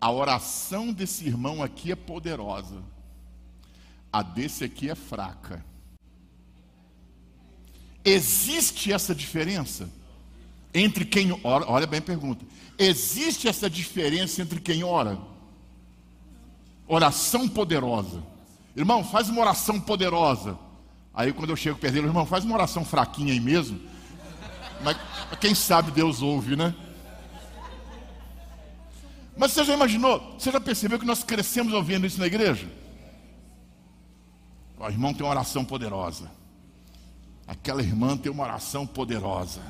A oração desse irmão aqui é poderosa, a desse aqui é fraca. Existe essa diferença entre quem ora? Olha bem a pergunta. Existe essa diferença entre quem ora? Oração poderosa. Irmão, faz uma oração poderosa. Aí quando eu chego dele, irmão, faz uma oração fraquinha aí mesmo. Mas quem sabe Deus ouve, né? Mas você já imaginou, você já percebeu que nós crescemos ouvindo isso na igreja? O irmão tem uma oração poderosa. Aquela irmã tem uma oração poderosa.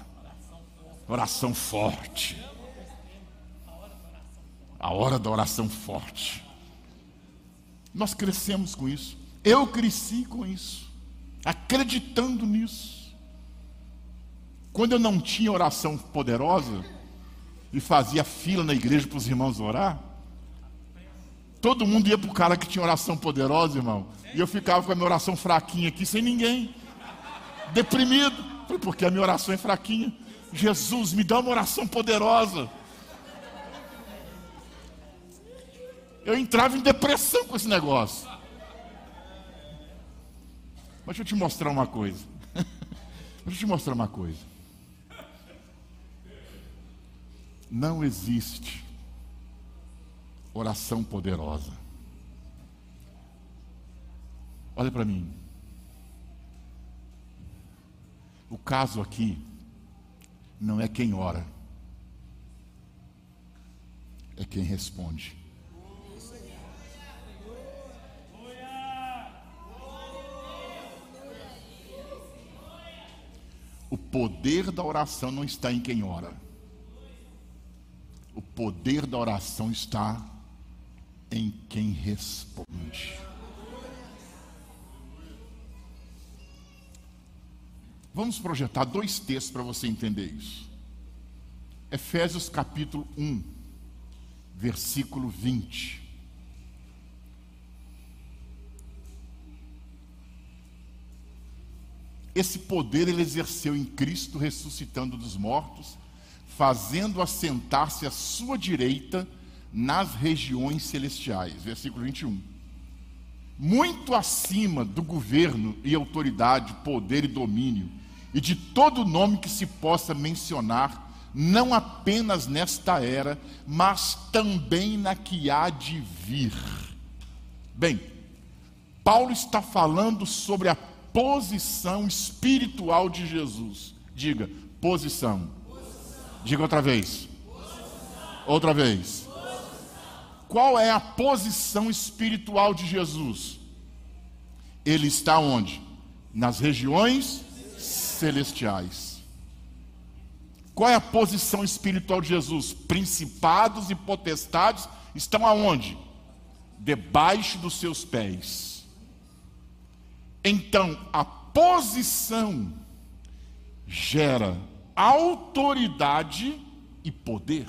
Oração forte. A hora da oração forte. Nós crescemos com isso. Eu cresci com isso. Acreditando nisso. Quando eu não tinha oração poderosa, e fazia fila na igreja para os irmãos orar. Todo mundo ia para o cara que tinha oração poderosa, irmão. E eu ficava com a minha oração fraquinha aqui, sem ninguém. Deprimido. Porque a minha oração é fraquinha. Jesus, me dá uma oração poderosa. Eu entrava em depressão com esse negócio. Mas deixa eu te mostrar uma coisa. deixa eu te mostrar uma coisa. Não existe oração poderosa. Olha para mim. O caso aqui não é quem ora, é quem responde. O poder da oração não está em quem ora. O poder da oração está em quem responde. Vamos projetar dois textos para você entender isso. Efésios capítulo 1, versículo 20. Esse poder ele exerceu em Cristo ressuscitando dos mortos fazendo assentar-se à sua direita nas regiões celestiais. Versículo 21. Muito acima do governo e autoridade, poder e domínio, e de todo nome que se possa mencionar, não apenas nesta era, mas também na que há de vir. Bem, Paulo está falando sobre a posição espiritual de Jesus. Diga, posição. Diga outra vez. Outra vez. Qual é a posição espiritual de Jesus? Ele está onde? Nas regiões celestiais. Qual é a posição espiritual de Jesus? Principados e potestades estão aonde? Debaixo dos seus pés. Então, a posição gera autoridade e poder.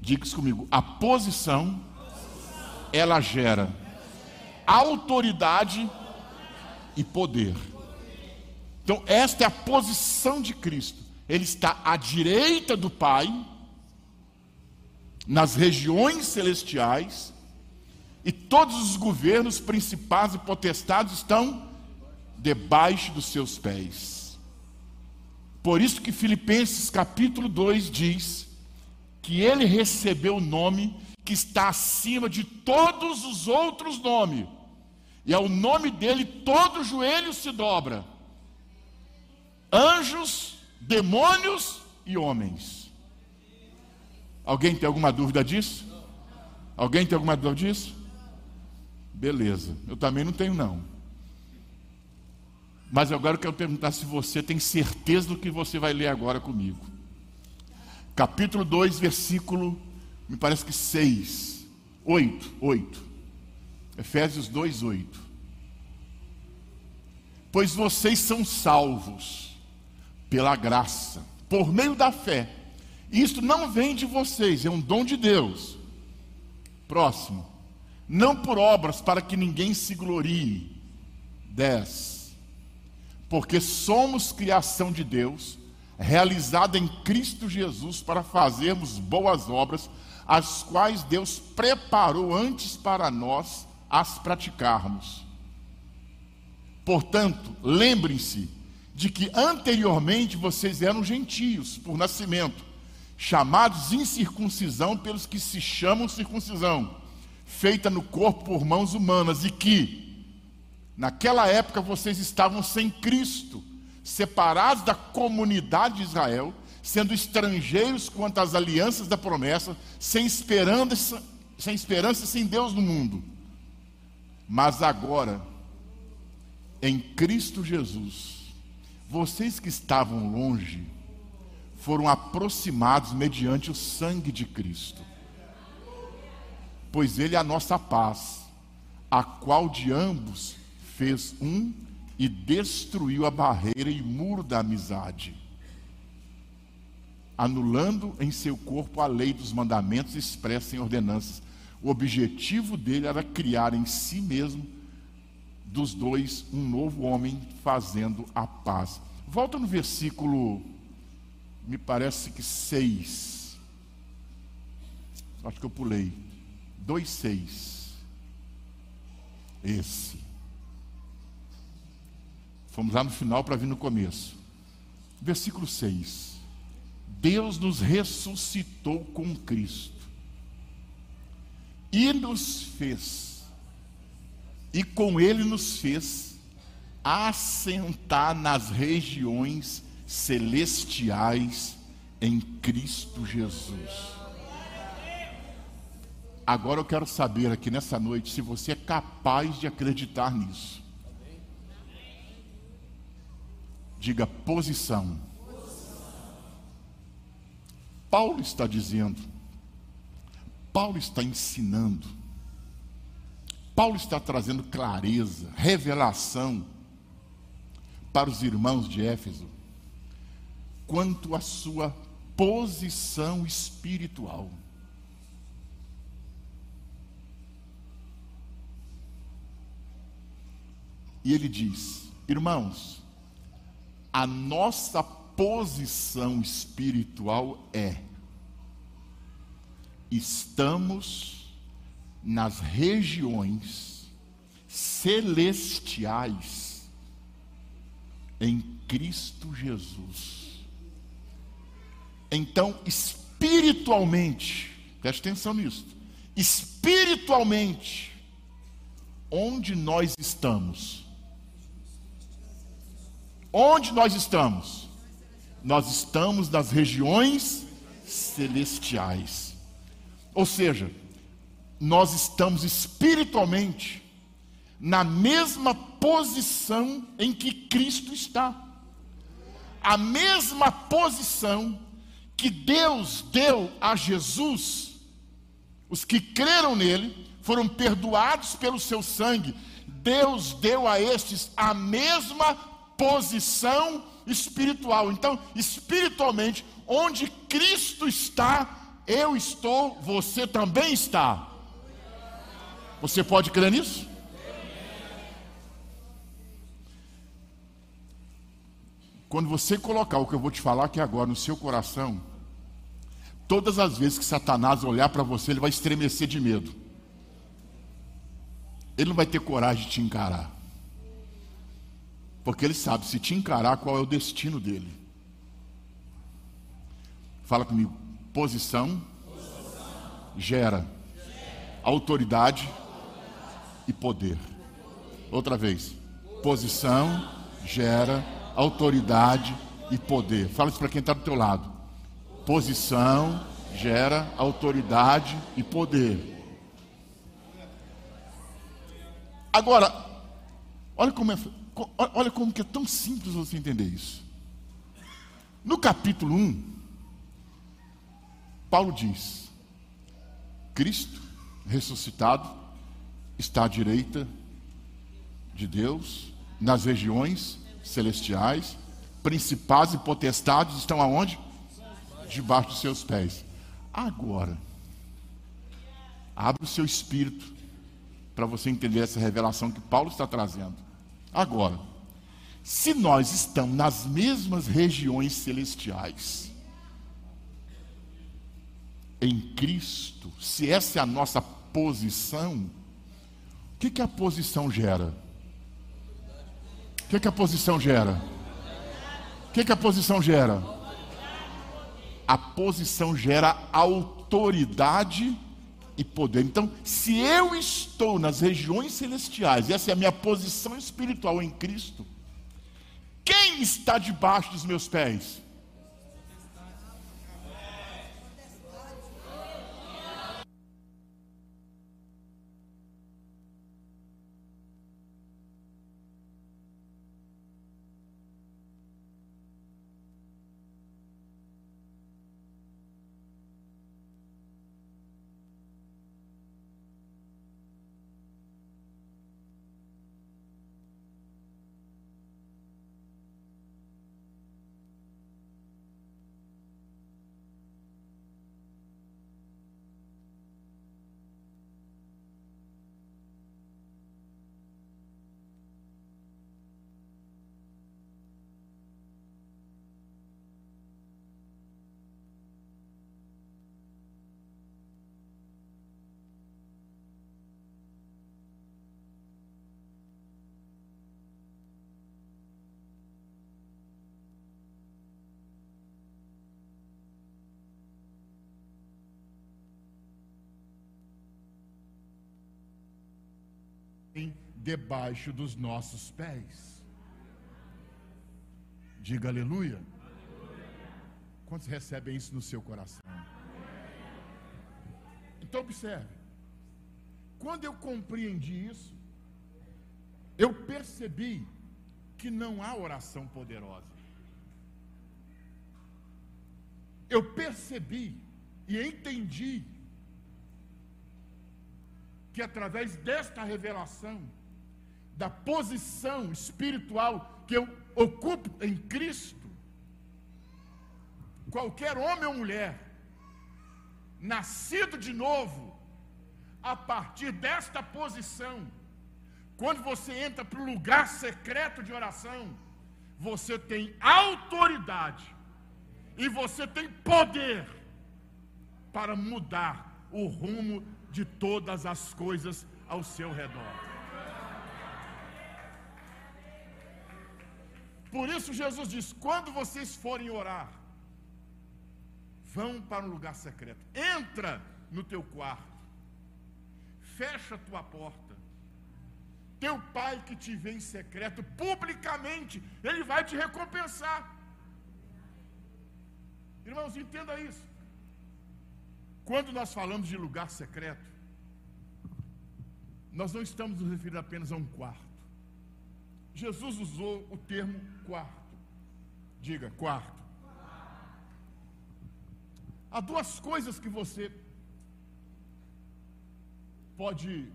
Diga isso comigo. A posição, ela gera autoridade e poder. Então, esta é a posição de Cristo. Ele está à direita do Pai, nas regiões celestiais, e todos os governos, principais e potestades estão debaixo dos seus pés. Por isso que Filipenses capítulo 2 diz que ele recebeu o nome que está acima de todos os outros nomes. E ao nome dele todo joelho se dobra. Anjos, demônios e homens. Alguém tem alguma dúvida disso? Alguém tem alguma dúvida disso? Beleza, eu também não tenho não. Mas agora eu quero perguntar se você tem certeza do que você vai ler agora comigo. Capítulo 2, versículo, me parece que 6, 8, 8. Efésios 2, 8. Pois vocês são salvos pela graça, por meio da fé. Isto não vem de vocês, é um dom de Deus. Próximo. Não por obras para que ninguém se glorie. 10. Porque somos criação de Deus, realizada em Cristo Jesus para fazermos boas obras, as quais Deus preparou antes para nós as praticarmos. Portanto, lembrem-se de que anteriormente vocês eram gentios por nascimento, chamados incircuncisão pelos que se chamam circuncisão, feita no corpo por mãos humanas, e que, naquela época, vocês estavam sem Cristo, separados da comunidade de Israel, sendo estrangeiros quanto às alianças da promessa, sem esperança, sem esperança, sem Deus no mundo. Mas agora, em Cristo Jesus, vocês que estavam longe foram aproximados mediante o sangue de Cristo. Pois Ele é a nossa paz, a qual de ambos fez um e destruiu a barreira e muro da amizade, anulando em seu corpo a lei dos mandamentos expressa em ordenanças. O objetivo dele era criar em si mesmo dos dois um novo homem fazendo a paz. Volta no versículo, me parece que 6. Acho que eu pulei. 2,6. Esse. Fomos lá no final para vir no começo. Versículo 6. Deus nos ressuscitou com Cristo e nos fez e com ele nos fez assentar nas regiões celestiais em Cristo Jesus. Agora eu quero saber aqui nessa noite se você é capaz de acreditar nisso. Diga posição. Paulo está dizendo, Paulo está ensinando Paulo está trazendo clareza, revelação para os irmãos de Éfeso quanto à sua posição espiritual. E ele diz: Irmãos, a nossa posição espiritual é: estamos nas regiões celestiais em Cristo Jesus. Então, espiritualmente, preste atenção nisso. Espiritualmente, onde nós estamos? Onde nós estamos? Nós estamos nas regiões celestiais. Ou seja, nós estamos espiritualmente na mesma posição em que Cristo está. A mesma posição que Deus deu a Jesus, os que creram nele foram perdoados pelo seu sangue. Deus deu a estes a mesma posição espiritual. Então, espiritualmente, onde Cristo está, eu estou, você também está. Você pode crer nisso? Quando você colocar o que eu vou te falar aqui agora no seu coração, todas as vezes que Satanás olhar para você, ele vai estremecer de medo. Ele não vai ter coragem de te encarar. Porque ele sabe, se te encarar, qual é o destino dele. Fala comigo. Posição. Gera. gera autoridade e poder. Outra vez. Posição gera autoridade e poder. Fala isso para quem está do teu lado. Posição gera autoridade e poder. Agora, olha como é, olha como que é tão simples você entender isso. No capítulo 1, Paulo diz: Cristo ressuscitado está à direita de Deus nas regiões celestiais, principados e potestades estão aonde? Debaixo dos seus pés. Agora, abre o seu espírito para você entender essa revelação que Paulo está trazendo. Agora, se nós estamos nas mesmas regiões celestiais, em Cristo, se essa é a nossa posição, o que, que a posição gera? O que, que a posição gera? O que, que a posição gera? A posição gera autoridade e poder. Então, se eu estou nas regiões celestiais, essa é a minha posição espiritual em Cristo, quem está debaixo dos meus pés? Debaixo dos nossos pés. Diga aleluia. Quantos recebem isso no seu coração? Então observe. Quando eu compreendi isso, eu percebi que não há oração poderosa. Eu percebi e entendi que através desta revelação, da posição espiritual que eu ocupo em Cristo, qualquer homem ou mulher, nascido de novo, a partir desta posição, quando você entra para o lugar secreto de oração, você tem autoridade e você tem poder para mudar o rumo de todas as coisas ao seu redor. Por isso Jesus diz: quando vocês forem orar, vão para um lugar secreto. Entra no teu quarto. Fecha a tua porta. Teu pai que te vê em secreto, publicamente, ele vai te recompensar. Irmãos, entenda isso. Quando nós falamos de lugar secreto, nós não estamos nos referindo apenas a um quarto. Jesus usou o termo quarto. Diga, quarto. Há duas coisas que você pode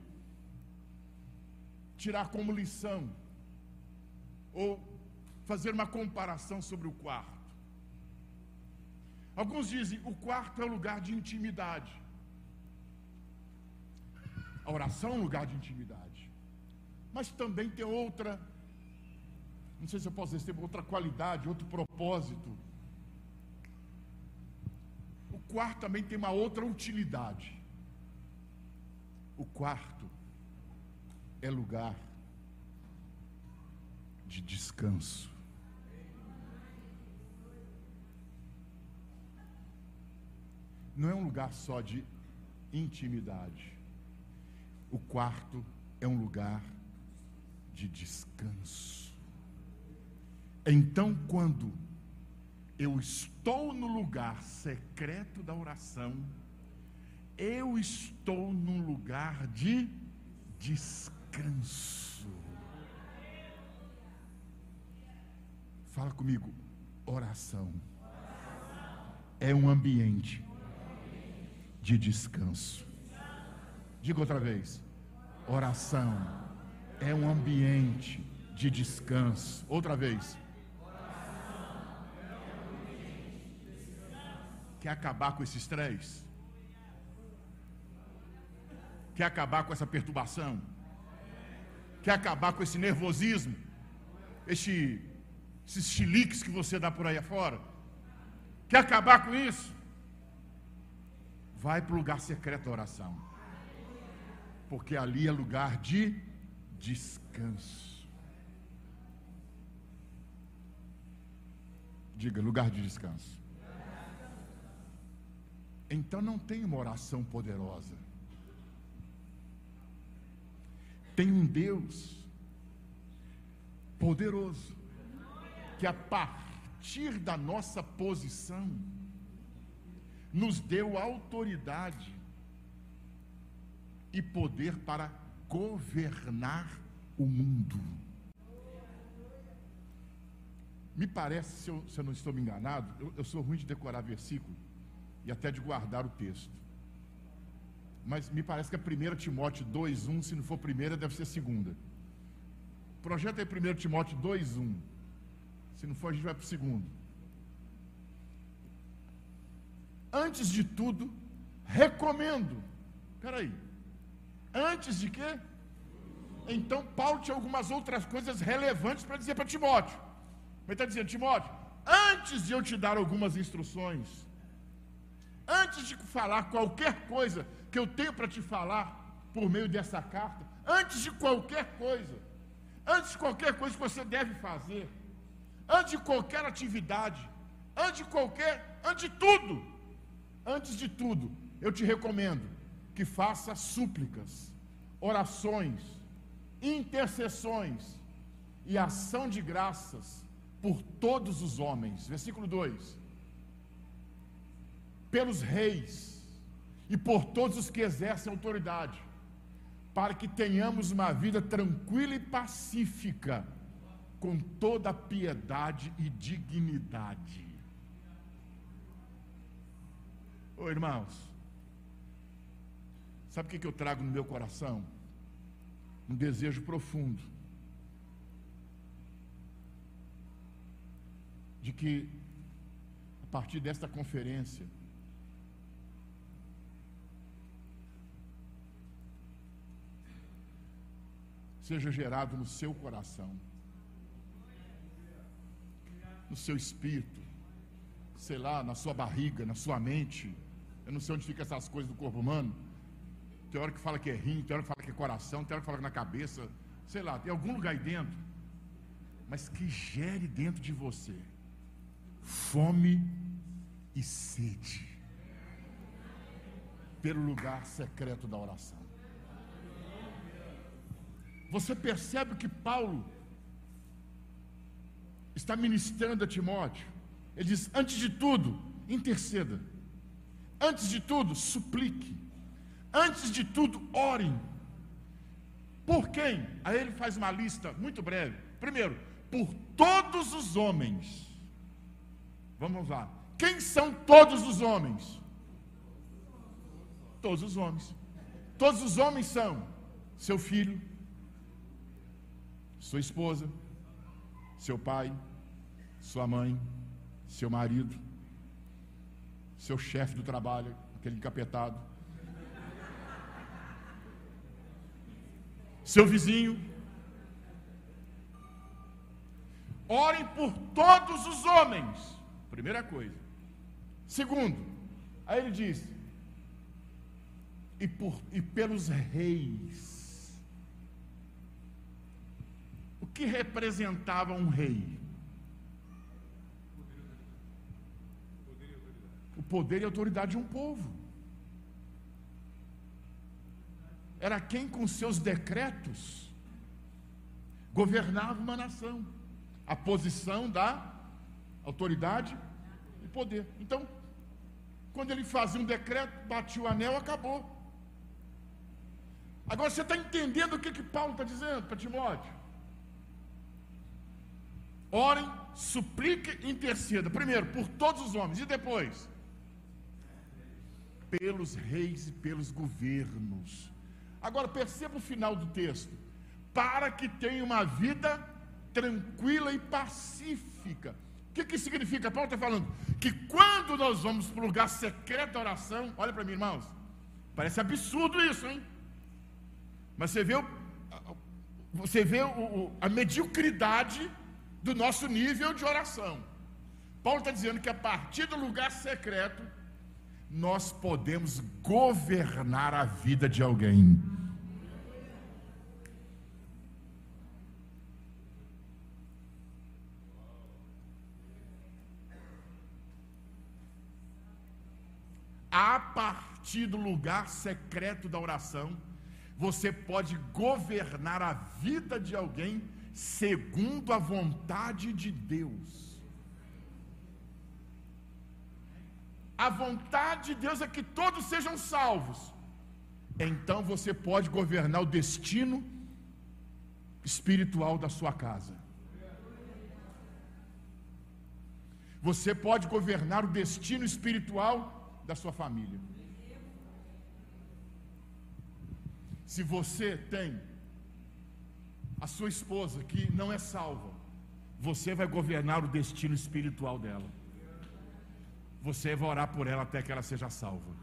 tirar como lição, ou fazer uma comparação sobre o quarto. Alguns dizem o quarto é um lugar de intimidade. A oração é um lugar de intimidade. Mas também tem outra, não sei se eu posso dizer, outra qualidade, outro propósito. O quarto também tem uma outra utilidade. O quarto é lugar de descanso. Não é um lugar só de intimidade. O quarto é um lugar de descanso. Então, quando eu estou no lugar secreto da oração, eu estou num lugar de descanso. Fala comigo, oração é um ambiente de descanso. Diga outra vez, oração é um ambiente de descanso. Outra vez. Quer acabar com esse estresse? Quer acabar com essa perturbação? Quer acabar com esse nervosismo? Este, esses chiliques que você dá por aí afora? Quer acabar com isso? Vai para o lugar secreto da oração. Porque ali é lugar de descanso. Diga, lugar de descanso. Então não tem uma oração poderosa. Tem um Deus poderoso que a partir da nossa posição nos deu autoridade e poder para governar o mundo. Me parece, se eu, se eu não estou me enganado, eu, eu sou ruim de decorar versículo e até de guardar o texto. Mas me parece que é 1 Timóteo 2,1, se não for primeira, deve ser segunda. Projeto é 1 Timóteo 2,1. Se não for, a gente vai para o segundo. Antes de tudo, recomendo. Espera aí. Antes de quê? Então, Paulo tinha algumas outras coisas relevantes para dizer para Timóteo. Ele está dizendo, Timóteo, antes de eu te dar algumas instruções, antes de falar qualquer coisa que eu tenho para te falar por meio dessa carta, antes de qualquer coisa, antes de qualquer coisa que você deve fazer, antes de qualquer atividade, antes de qualquer, antes de tudo, antes de tudo, eu te recomendo que faça súplicas, orações, intercessões e ação de graças por todos os homens. Versículo 2: Pelos reis e por todos os que exercem autoridade, para que tenhamos uma vida tranquila e pacífica, com toda piedade e dignidade. Ô irmãos, sabe o que eu trago no meu coração? Um desejo profundo de que, a partir desta conferência, seja gerado no seu coração, no seu espírito, sei lá, na sua barriga, na sua mente. Eu não sei onde ficam essas coisas do corpo humano. Tem hora que fala que é rim, tem hora que fala que é coração, tem hora que fala que é na cabeça, sei lá, tem algum lugar aí dentro, mas que gere dentro de você fome e sede pelo lugar secreto da oração. Você percebe que Paulo está ministrando a Timóteo. Ele diz: antes de tudo, interceda. Antes de tudo, suplique. Antes de tudo, orem. Por quem? Aí ele faz uma lista muito breve. Primeiro, por todos os homens Vamos lá. Quem são todos os homens? Todos os homens. Todos os homens são seu filho, sua esposa, seu pai, sua mãe, seu marido, seu chefe do trabalho, aquele encapetado, seu vizinho. Orem por todos os homens Primeira coisa. Segundo, aí ele diz: e, por, e pelos reis. O que representava um rei? O poder e autoridade de um povo. Era quem, com seus decretos, governava uma nação. A posição da autoridade e poder. Então, quando ele fazia um decreto, batia o anel, acabou. Agora você está entendendo o que, que Paulo está dizendo para Timóteo? Orem, supliquem e interceda. Primeiro, por todos os homens. E depois? Pelos reis e pelos governos. Agora perceba o final do texto. Para que tenha uma vida tranquila e pacífica. O que, que significa? Paulo está falando que quando nós vamos para o lugar secreto da oração, olha para mim, irmãos, parece absurdo isso, hein? Mas você vê, o, você vê o, a mediocridade do nosso nível de oração. Paulo está dizendo que a partir do lugar secreto, nós podemos governar a vida de alguém. a partir do lugar secreto da oração, você pode governar a vida de alguém segundo a vontade de Deus. A vontade de Deus é que todos sejam salvos. Então você pode governar o destino espiritual da sua casa. Você pode governar o destino espiritual da sua família. Se você tem a sua esposa que não é salva, você vai governar o destino espiritual dela. Você vai orar por ela até que ela seja salva.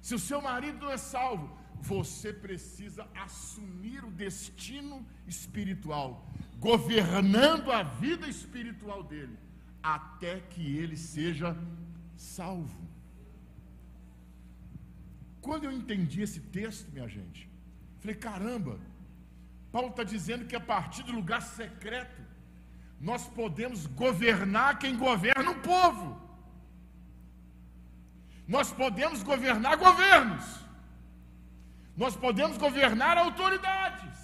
Se o seu marido não é salvo, você precisa assumir o destino espiritual, governando a vida espiritual dele, até que ele seja salvo. Quando eu entendi esse texto, minha gente, falei: caramba, Paulo está dizendo que a partir do lugar secreto, nós podemos governar quem governa o povo. Nós podemos governar governos. Nós podemos governar autoridades.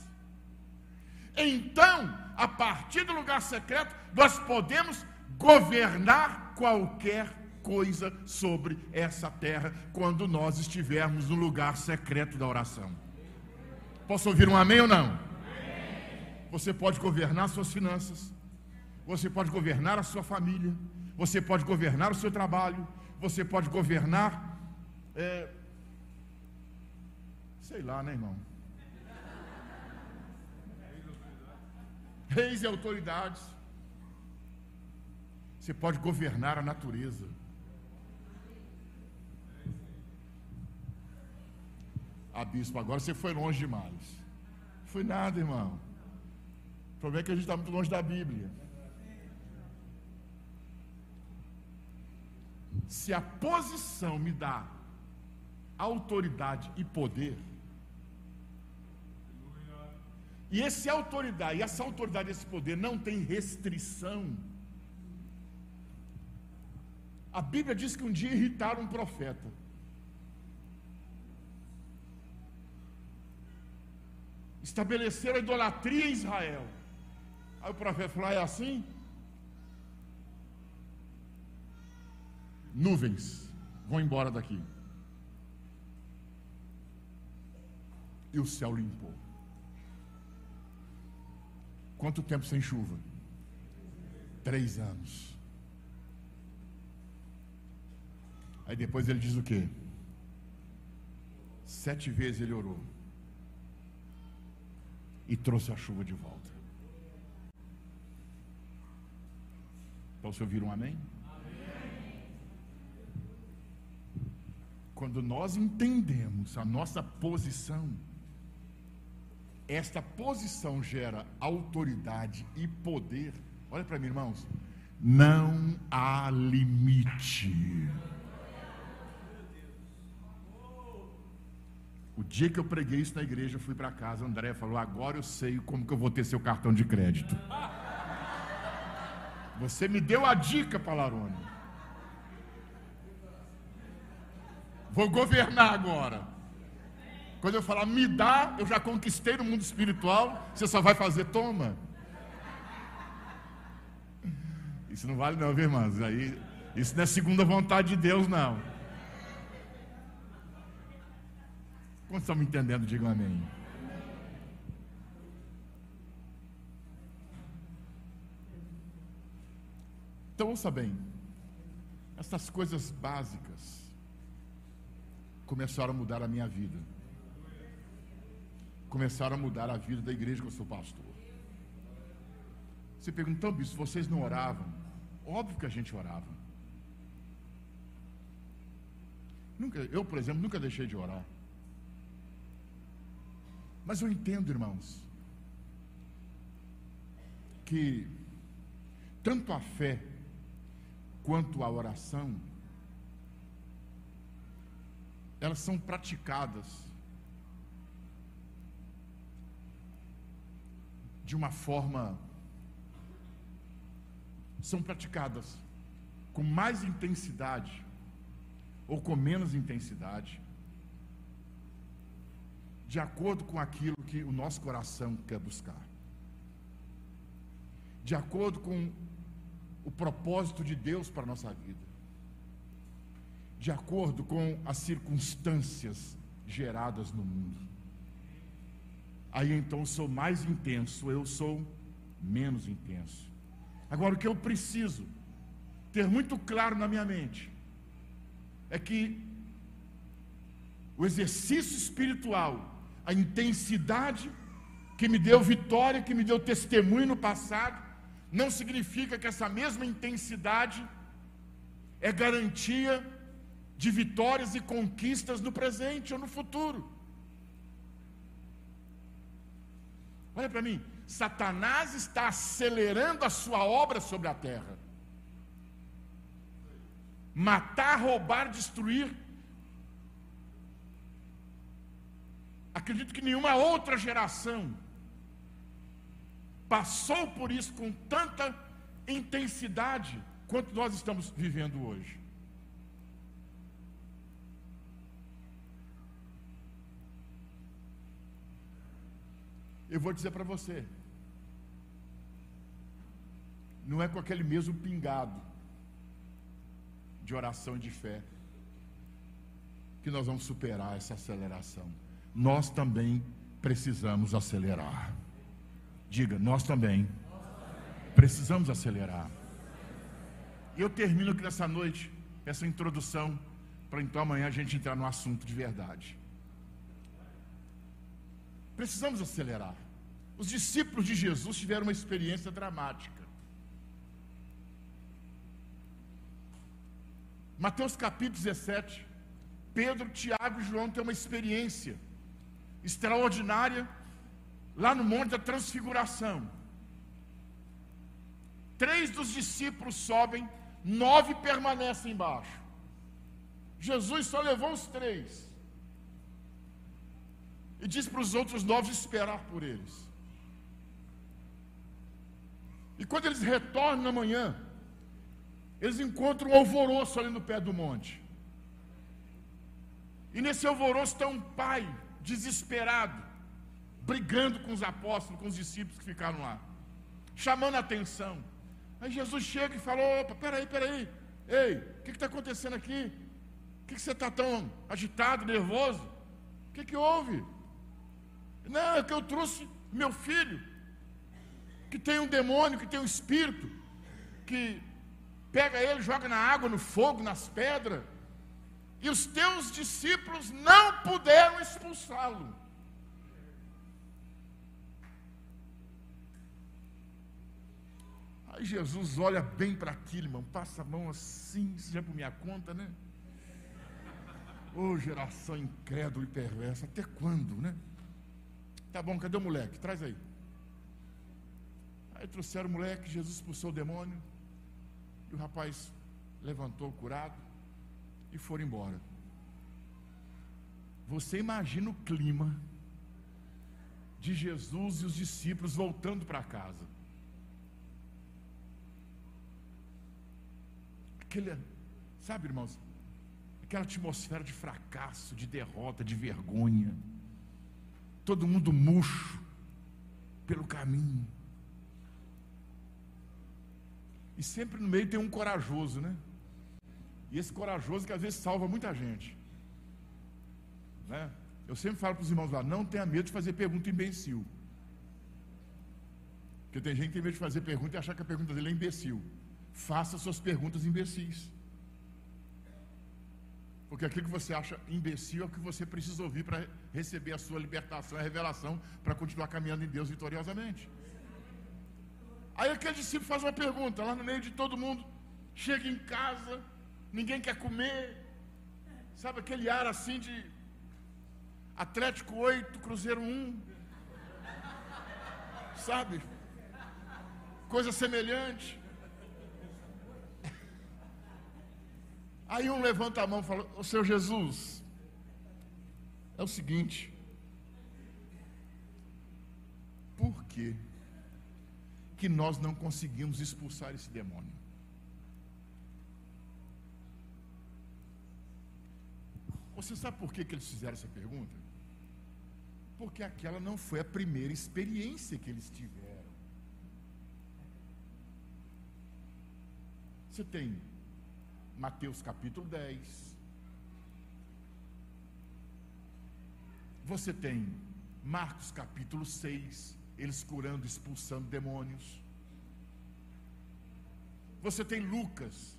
Então, a partir do lugar secreto, nós podemos governar qualquer coisa sobre essa terra quando nós estivermos no lugar secreto da oração. Posso ouvir um amém ou não? Você pode governar suas finanças, você pode governar a sua família, você pode governar o seu trabalho, você pode governar, é, sei lá, né, irmão? Reis e autoridades. Você pode governar a natureza. Ah, bispo, agora você foi longe demais. Foi nada, irmão. O problema é que a gente está muito longe da Bíblia. Se a posição me dá autoridade e poder, e esse autoridade, e essa autoridade, esse poder não tem restrição. A Bíblia diz que um dia irritaram um profeta. estabeleceram a idolatria em Israel. Aí o profeta falou: ah, é assim? Nuvens vão embora daqui. E o céu limpou. Quanto tempo sem chuva? Três anos. Aí depois ele diz o quê? Sete vezes ele orou e trouxe a chuva de volta. Posso ouvir um amém? Quando nós entendemos a nossa posição, esta posição gera autoridade e poder. Olha para mim, irmãos. Não há limite. O dia que eu preguei isso na igreja, eu fui para casa, André falou: agora eu sei como que eu vou ter seu cartão de crédito. Você me deu a dica, Palarone. Vou governar agora. Quando eu falar me dá, eu já conquistei no mundo espiritual, você só vai fazer toma. Isso não vale não, viu, irmãos? Aí, isso não é segunda vontade de Deus, não. Quantos estão me entendendo? Digam amém. Então ouça bem, essas coisas básicas começaram a mudar a minha vida. Começaram a mudar a vida da igreja que eu sou pastor. Você pergunta, então, bispo, vocês não oravam? Óbvio que a gente orava. Nunca, eu, por exemplo, nunca deixei de orar. Mas eu entendo, irmãos, que tanto a fé quanto a oração elas são praticadas de uma forma são praticadas com mais intensidade ou com menos intensidade, de acordo com aquilo que o nosso coração quer buscar, de acordo com o propósito de Deus para a nossa vida, de acordo com as circunstâncias geradas no mundo. Aí então sou mais intenso, eu sou menos intenso. Agora o que eu preciso ter muito claro na minha mente é que o exercício espiritual, a intensidade que me deu vitória, que me deu testemunho no passado, não significa que essa mesma intensidade é garantia de vitórias e conquistas no presente ou no futuro. Olha para mim, Satanás está acelerando a sua obra sobre a terra matar, roubar, destruir. Acredito que nenhuma outra geração passou por isso com tanta intensidade quanto nós estamos vivendo hoje. Eu vou dizer para você, não é com aquele mesmo pingado de oração e de fé, que nós vamos superar essa aceleração. Nós também precisamos acelerar. Diga, nós também precisamos acelerar. Eu termino aqui nessa noite, essa introdução, para então amanhã a gente entrar no assunto de verdade. Precisamos acelerar. Os discípulos de Jesus tiveram uma experiência dramática. Mateus capítulo 17, Pedro, Tiago e João têm uma experiência extraordinária lá no Monte da Transfiguração. Três dos discípulos sobem, nove permanecem embaixo. Jesus só levou os três. E diz para os outros nove esperar por eles. E quando eles retornam na manhã, eles encontram um alvoroço ali no pé do monte. E nesse alvoroço está um pai desesperado, brigando com os apóstolos, com os discípulos que ficaram lá, chamando a atenção. Aí Jesus chega e fala: opa, peraí, peraí, ei, o que está acontecendo aqui? Por que, que você está tão agitado, nervoso? O que, que houve? Não, é que eu trouxe meu filho, que tem um demônio, que tem um espírito, que pega ele, joga na água, no fogo, nas pedras, e os teus discípulos não puderam expulsá-lo. Aí Jesus olha bem para aquilo, irmão, passa a mão assim, já é por minha conta, né? Ô oh, geração incrédula e perversa, até quando, né? Tá bom, cadê o moleque? Traz aí. Aí trouxeram o moleque, Jesus expulsou o demônio. E o rapaz levantou curado e foram embora. Você imagina o clima de Jesus e os discípulos voltando para casa. Aquele, sabe, irmãos, aquela atmosfera de fracasso, de derrota, de vergonha. Todo mundo murcho pelo caminho. E sempre no meio tem um corajoso, né? E esse corajoso que às vezes salva muita gente. Né? Eu sempre falo para os irmãos lá, não tenha medo de fazer pergunta imbecil. Porque tem gente que tem medo de fazer pergunta e achar que a pergunta dele é imbecil. Faça suas perguntas imbecis. Porque aquilo que você acha imbecil é o que você precisa ouvir para receber a sua libertação, a revelação, para continuar caminhando em Deus vitoriosamente. Aí aquele discípulo faz uma pergunta lá no meio de todo mundo. Chega em casa, ninguém quer comer. Sabe aquele ar assim de Atlético 8, Cruzeiro 1. Sabe? Coisa semelhante. Aí um levanta a mão e fala: O Senhor Jesus, é o seguinte. Por quê? que nós não conseguimos expulsar esse demônio. Você sabe por que, que eles fizeram essa pergunta? Porque aquela não foi a primeira experiência que eles tiveram. Você tem Mateus capítulo 10. Você tem Marcos capítulo 6 eles curando, expulsando demônios. Você tem Lucas,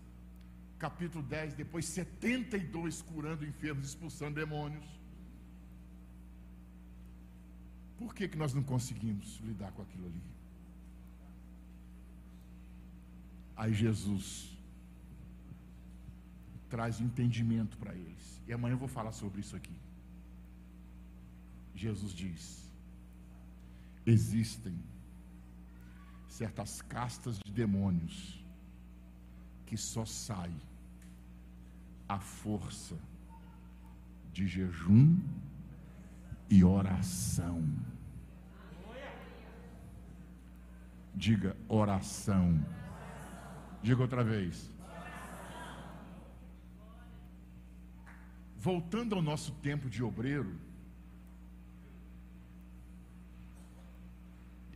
capítulo 10, depois 72 curando enfermos, expulsando demônios. Por que, que nós não conseguimos lidar com aquilo ali? Aí Jesus traz entendimento para eles. E amanhã eu vou falar sobre isso aqui. Jesus diz: existem certas castas de demônios que só saem à força de jejum e oração. Diga oração. Diga outra vez. Voltando ao nosso tempo de obreiro,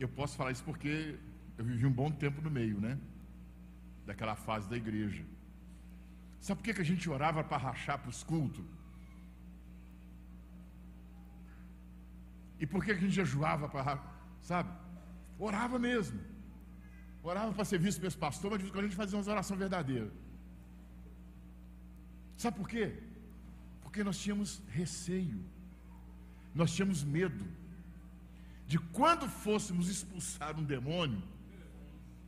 Eu posso falar isso porque eu vivi um bom tempo no meio, né? Daquela fase da igreja. Sabe por que, que a gente orava para rachar para os cultos? E por que, que a gente jejuava para, sabe? Orava mesmo. Orava para ser visto pelos pastores, mas a gente fazia uma oração verdadeira. Sabe por quê? Porque nós tínhamos receio, nós tínhamos medo de quando fôssemos expulsar um demônio,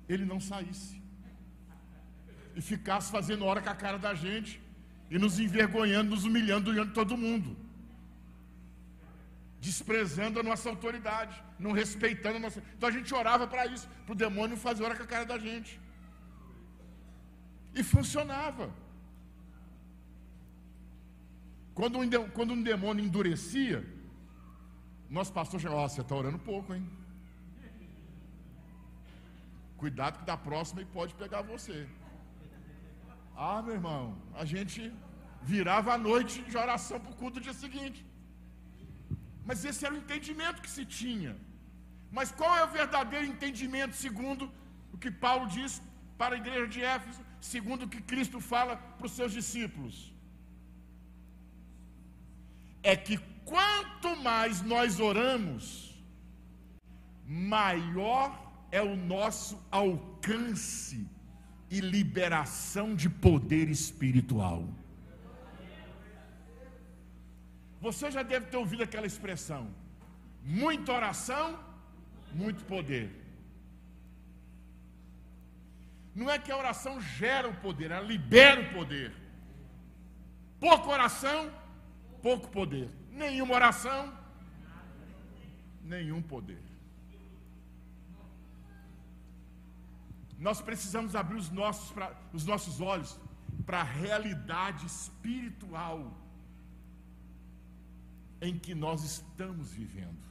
ele não saísse e ficasse fazendo hora com a cara da gente e nos envergonhando, nos humilhando diante de todo mundo, desprezando a nossa autoridade, não respeitando a nossa. Então a gente orava para isso, para o demônio fazer hora com a cara da gente. E funcionava. Quando um, quando um demônio endurecia, nosso pastor chegou, ó, oh, você está orando pouco, hein? Cuidado que da próxima ele pode pegar você. Ah, meu irmão, a gente virava a noite de oração para o culto do dia seguinte. Mas esse era o entendimento que se tinha. Mas qual é o verdadeiro entendimento, segundo o que Paulo diz para a igreja de Éfeso, segundo o que Cristo fala para os seus discípulos? É que quanto mais nós oramos, maior é o nosso alcance e liberação de poder espiritual. Você já deve ter ouvido aquela expressão: muita oração, muito poder. Não é que a oração gera o poder, ela libera o poder. Pouca oração, pouco poder nenhuma oração, nenhum poder. Nós precisamos abrir os nossos, pra, os nossos olhos para a realidade espiritual em que nós estamos vivendo.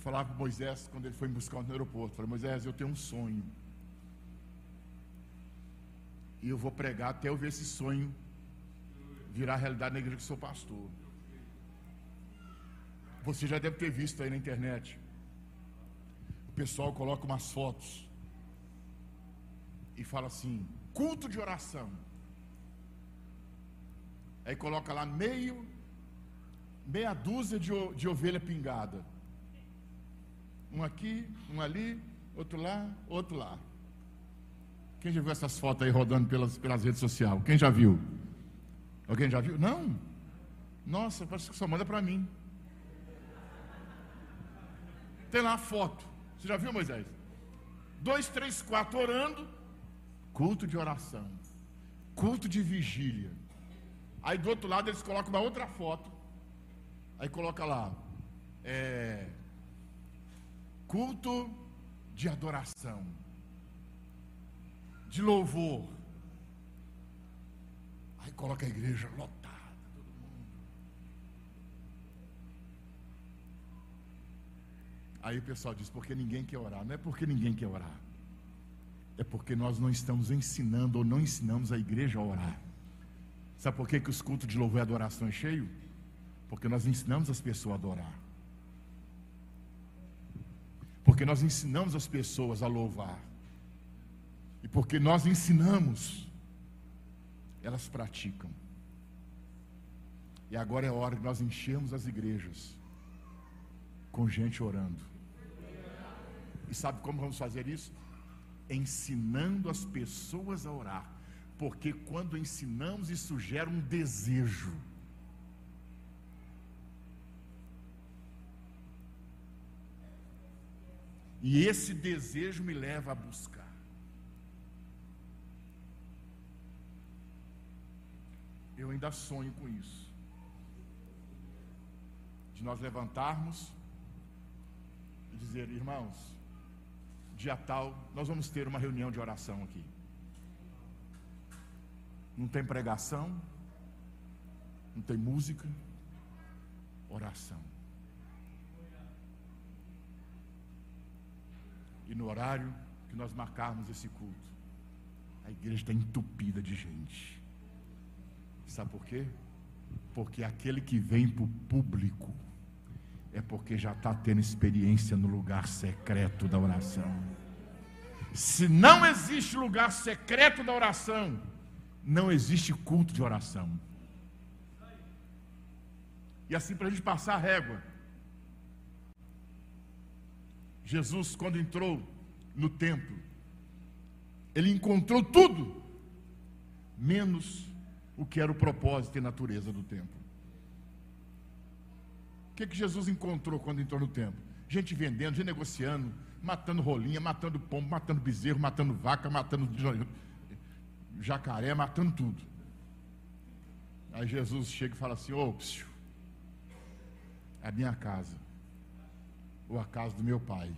Falava para Moisés quando ele foi me buscar no aeroporto. Falei, Moisés, eu tenho um sonho. E eu vou pregar até eu ver esse sonho virar realidade na igreja que sou pastor. Você já deve ter visto aí na internet. O pessoal coloca umas fotos e fala assim: culto de oração. Aí coloca lá meio, meia dúzia de, de ovelha pingada. Um aqui, um ali, outro lá, outro lá. Quem já viu essas fotos aí rodando pelas, pelas redes sociais? Quem já viu? Alguém já viu? Não. Nossa, parece que só manda para mim. Tem lá a foto. Você já viu, Moisés? Dois, três, quatro orando. Culto de oração. Culto de vigília. Aí do outro lado eles colocam uma outra foto. Aí coloca lá. É, culto de adoração. De louvor. Aí coloca a igreja lotada. Aí o pessoal diz, porque ninguém quer orar. Não é porque ninguém quer orar. É porque nós não estamos ensinando ou não ensinamos a igreja a orar. Sabe por que, que os cultos de louvor e adoração é cheio? Porque nós ensinamos as pessoas a adorar. Porque nós ensinamos as pessoas a louvar. E porque nós ensinamos, elas praticam. E agora é hora que nós enchemos as igrejas com gente orando. E sabe como vamos fazer isso? Ensinando as pessoas a orar. Porque quando ensinamos, isso gera um desejo. E esse desejo me leva a buscar. Eu ainda sonho com isso. De nós levantarmos e dizer, irmãos, dia tal, nós vamos ter uma reunião de oração aqui. Não tem pregação, não tem música, oração. E no horário que nós marcarmos esse culto, a igreja está entupida de gente. Sabe por quê? Porque aquele que vem para o público, é porque já está tendo experiência no lugar secreto da oração. Se não existe lugar secreto da oração, não existe culto de oração. E assim, para a gente passar a régua, Jesus, quando entrou no templo, ele encontrou tudo, menos o que era o propósito e natureza do templo que, que Jesus encontrou quando entrou no templo? Gente vendendo, gente negociando, matando rolinha, matando pombo, matando bezerro, matando vaca, matando jacaré, matando tudo. Aí Jesus chega e fala assim: Ô, psiu, a minha casa, ou a casa do meu pai,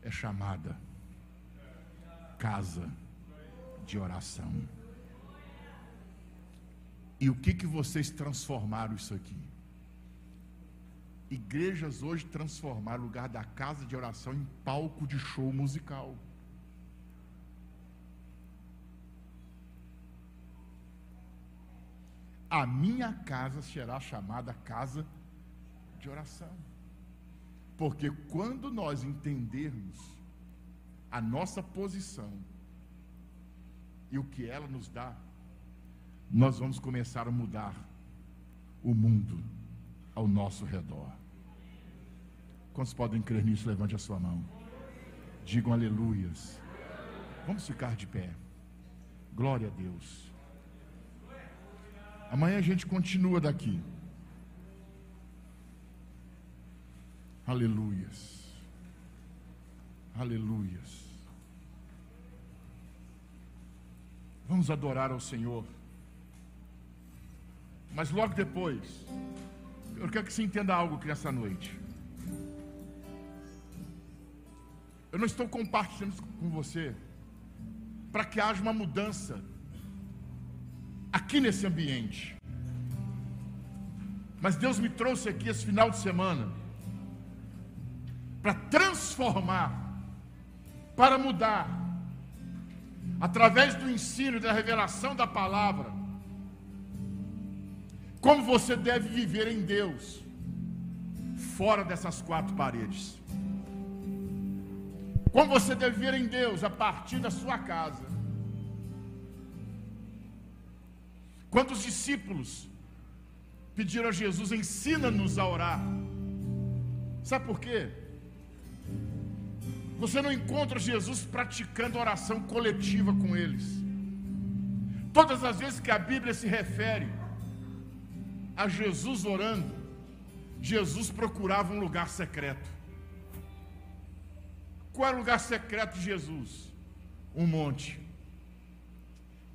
é chamada casa de oração. E o que, que vocês transformaram isso aqui? Igrejas hoje transformaram o lugar da casa de oração em palco de show musical. A minha casa será chamada casa de oração. Porque quando nós entendermos a nossa posição e o que ela nos dá, nós vamos começar a mudar o mundo ao nosso redor. Quantos podem crer nisso? Levante a sua mão. Digam aleluias. Vamos ficar de pé. Glória a Deus. Amanhã a gente continua daqui. Aleluias. Aleluias. Vamos adorar ao Senhor. Mas logo depois, eu quero que você entenda algo aqui nessa noite. Eu não estou compartilhando com você para que haja uma mudança aqui nesse ambiente. Mas Deus me trouxe aqui esse final de semana para transformar, para mudar, através do ensino da revelação da palavra como você deve viver em Deus, fora dessas quatro paredes. como você deve ver em Deus a partir da sua casa. Quando os discípulos pediram a Jesus, ensina-nos a orar. Sabe por quê? Você não encontra Jesus praticando oração coletiva com eles. Todas as vezes que a Bíblia se refere a Jesus orando, Jesus procurava um lugar secreto. Qual é o lugar secreto de Jesus? Um monte.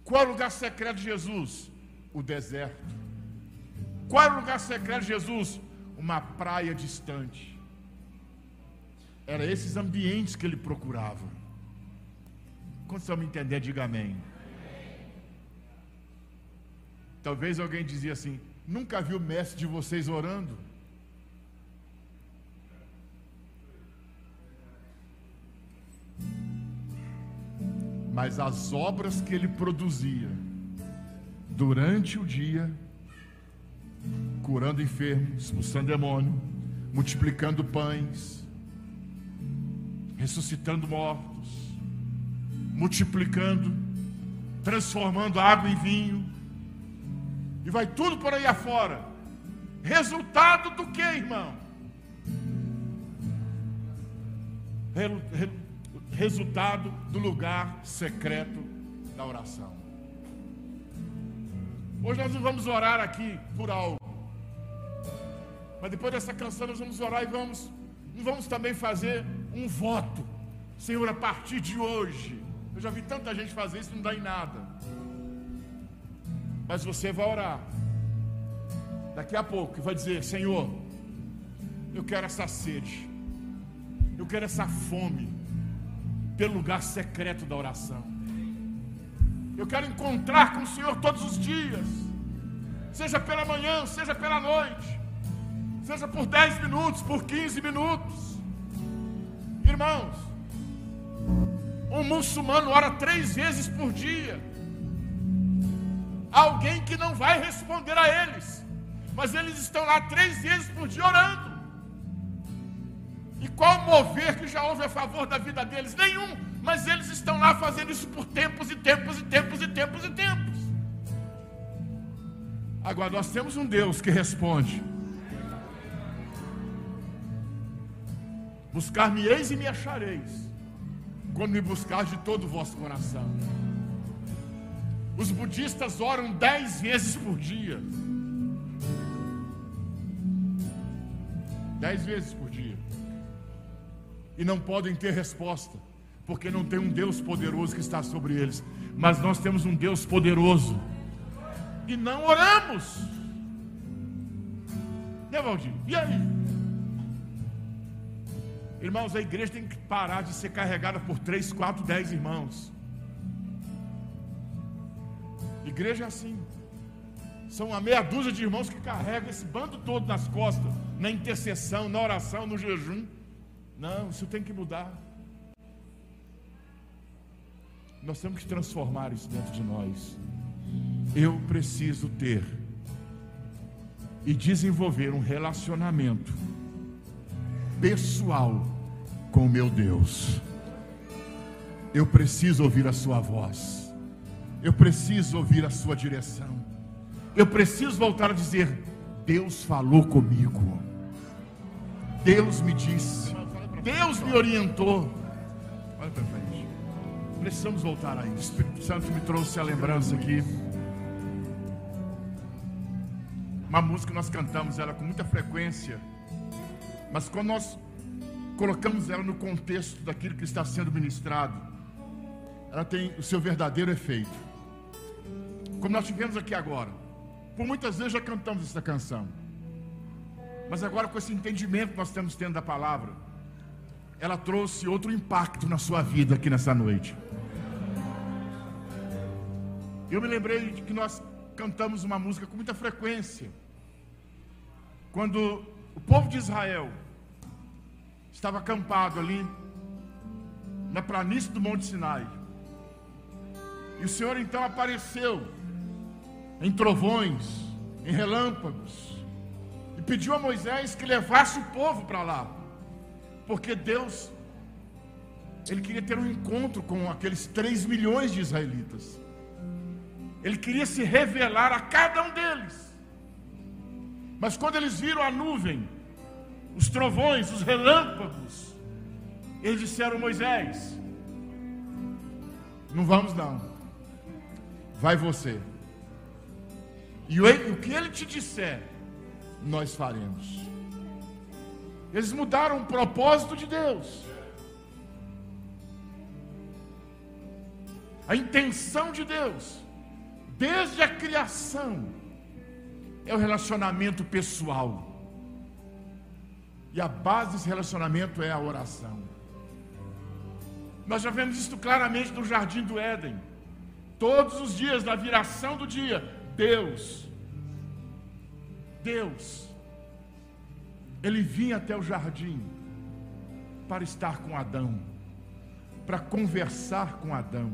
Qual é o lugar secreto de Jesus? O deserto. Qual é o lugar secreto de Jesus? Uma praia distante. Era esses ambientes que ele procurava. Quando você me entender, diga amém. Talvez alguém dizia assim: nunca vi o mestre de vocês orando. Mas as obras que ele produzia durante o dia, curando enfermos, expulsando demônio, multiplicando pães, ressuscitando mortos, multiplicando, transformando água em vinho, e vai tudo por aí afora. Resultado do que, irmão? Resultado do lugar secreto da oração. Hoje nós não vamos orar aqui por algo. Mas depois dessa canção nós vamos orar e vamos, vamos também fazer um voto. Senhor, a partir de hoje, eu já vi tanta gente fazer isso, não dá em nada. Mas você vai orar. Daqui a pouco, e vai dizer: Senhor, eu quero essa sede, eu quero essa fome, pelo lugar secreto da oração. Eu quero encontrar com o Senhor todos os dias, seja pela manhã, seja pela noite, seja por 10 minutos, por 15 minutos. Irmãos, um muçulmano ora três vezes por dia. Alguém que não vai responder a eles, mas eles estão lá três vezes por dia orando. E qual mover que já houve a favor da vida deles? Nenhum, mas eles estão lá fazendo isso por tempos e tempos e tempos e tempos e tempos. Agora nós temos um Deus que responde. Buscar-me-eis e me achareis, quando me buscar de todo o vosso coração. Os budistas oram dez vezes por dia. Dez vezes por dia. E não podem ter resposta, porque não tem um Deus poderoso que está sobre eles. Mas nós temos um Deus poderoso. E não oramos. Né, Valdir? E aí? Irmãos, a igreja tem que parar de ser carregada por três, quatro, dez irmãos. Igreja é assim. São uma meia dúzia de irmãos que carregam esse bando todo nas costas, na intercessão, na oração, no jejum. Não, isso tem que mudar. Nós temos que transformar isso dentro de nós. Eu preciso ter e desenvolver um relacionamento pessoal com o meu Deus. Eu preciso ouvir a Sua voz, eu preciso ouvir a Sua direção, eu preciso voltar a dizer: Deus falou comigo, Deus me disse, Deus me orientou. Olha para frente, precisamos voltar aí. O Espírito Santo me trouxe a lembrança aqui. Uma música que nós cantamos ela com muita frequência mas quando nós colocamos ela no contexto daquilo que está sendo ministrado, ela tem o seu verdadeiro efeito. Como nós tivemos aqui agora. Por muitas vezes já cantamos essa canção. Mas agora com esse entendimento que nós estamos tendo da palavra, ela trouxe outro impacto na sua vida aqui nessa noite. Eu me lembrei de que nós cantamos uma música com muita frequência. Quando o povo de Israel estava acampado ali na planície do Monte Sinai. E o Senhor então apareceu em trovões, em relâmpagos, e pediu a Moisés que levasse o povo para lá, porque Deus ele queria ter um encontro com aqueles 3 milhões de israelitas. Ele queria se revelar a cada um deles. Mas quando eles viram a nuvem, os trovões, os relâmpagos, eles disseram: Moisés, não vamos não, vai você. E o que ele te disser, nós faremos. Eles mudaram o propósito de Deus. A intenção de Deus, desde a criação, é o relacionamento pessoal. E a base desse relacionamento é a oração. Nós já vemos isso claramente no jardim do Éden. Todos os dias, na viração do dia, Deus, Deus, Ele vinha até o jardim para estar com Adão, para conversar com Adão.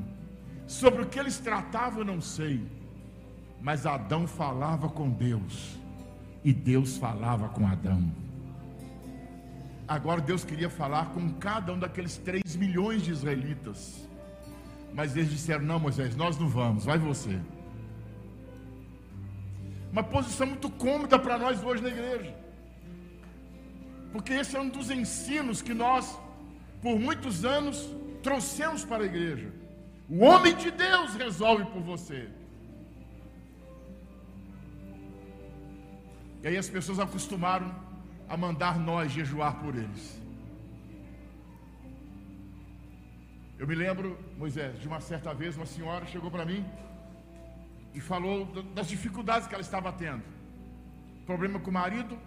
Sobre o que eles tratavam, eu não sei, mas Adão falava com Deus, e Deus falava com Adão. Agora Deus queria falar com cada um daqueles 3 milhões de israelitas. Mas eles disseram: Não, Moisés, nós não vamos, vai você. Uma posição muito cômoda para nós hoje na igreja. Porque esse é um dos ensinos que nós, por muitos anos, trouxemos para a igreja. O homem de Deus resolve por você. E aí as pessoas acostumaram a mandar nós jejuar por eles. Eu me lembro, Moisés, de uma certa vez uma senhora chegou para mim e falou das dificuldades que ela estava tendo. Problema com o marido,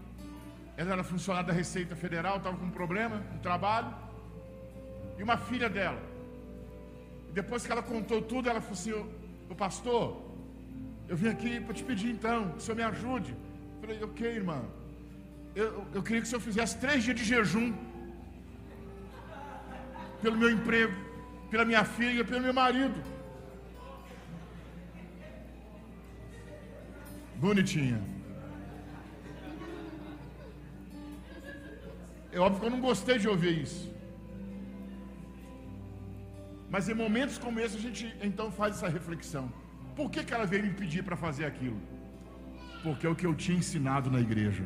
ela era funcionária da Receita Federal, estava com um problema no trabalho, e uma filha dela. Depois que ela contou tudo, ela falou assim: o pastor, eu vim aqui para te pedir então, que o senhor me ajude. Falei, ok, irmã, eu, eu queria que o senhor fizesse três dias de jejum pelo meu emprego, pela minha filha, pelo meu marido. Bonitinha. É óbvio que eu não gostei de ouvir isso. Mas em momentos como esse a gente então faz essa reflexão. Por que, que ela veio me pedir para fazer aquilo? Porque é o que eu tinha ensinado na igreja.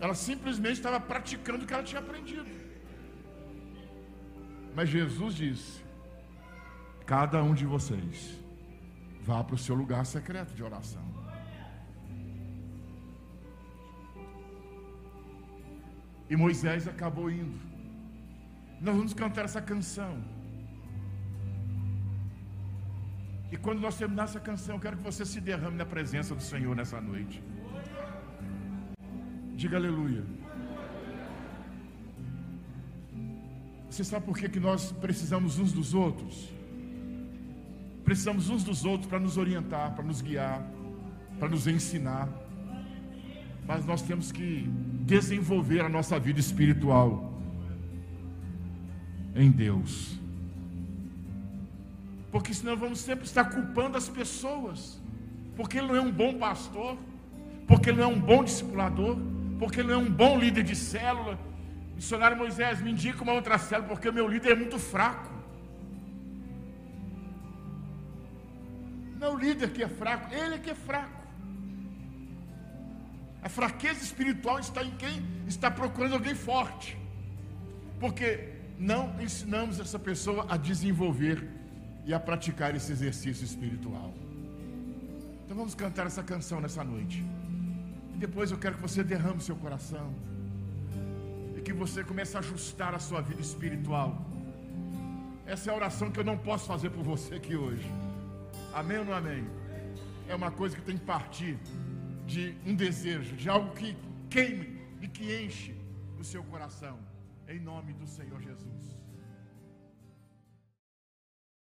Ela simplesmente estava praticando o que ela tinha aprendido. Mas Jesus disse: Cada um de vocês vá para o seu lugar secreto de oração. E Moisés acabou indo. Nós vamos cantar essa canção. E quando nós terminar essa canção, eu quero que você se derrame na presença do Senhor nessa noite. Diga aleluia. Você sabe por que, que nós precisamos uns dos outros? Precisamos uns dos outros para nos orientar, para nos guiar, para nos ensinar. Mas nós temos que desenvolver a nossa vida espiritual em Deus. Porque senão vamos sempre estar culpando as pessoas. Porque ele não é um bom pastor, porque ele não é um bom discipulador, porque ele não é um bom líder de célula. Missionário Moisés, me indica uma outra célula, porque o meu líder é muito fraco. Não é o líder que é fraco, ele é que é fraco. A fraqueza espiritual está em quem está procurando alguém forte. Porque não ensinamos essa pessoa a desenvolver e a praticar esse exercício espiritual. Então vamos cantar essa canção nessa noite. Depois eu quero que você derrame seu coração. E que você comece a ajustar a sua vida espiritual. Essa é a oração que eu não posso fazer por você aqui hoje. Amém ou não amém? É uma coisa que tem que partir de um desejo, de algo que queime e que enche o seu coração. Em nome do Senhor Jesus.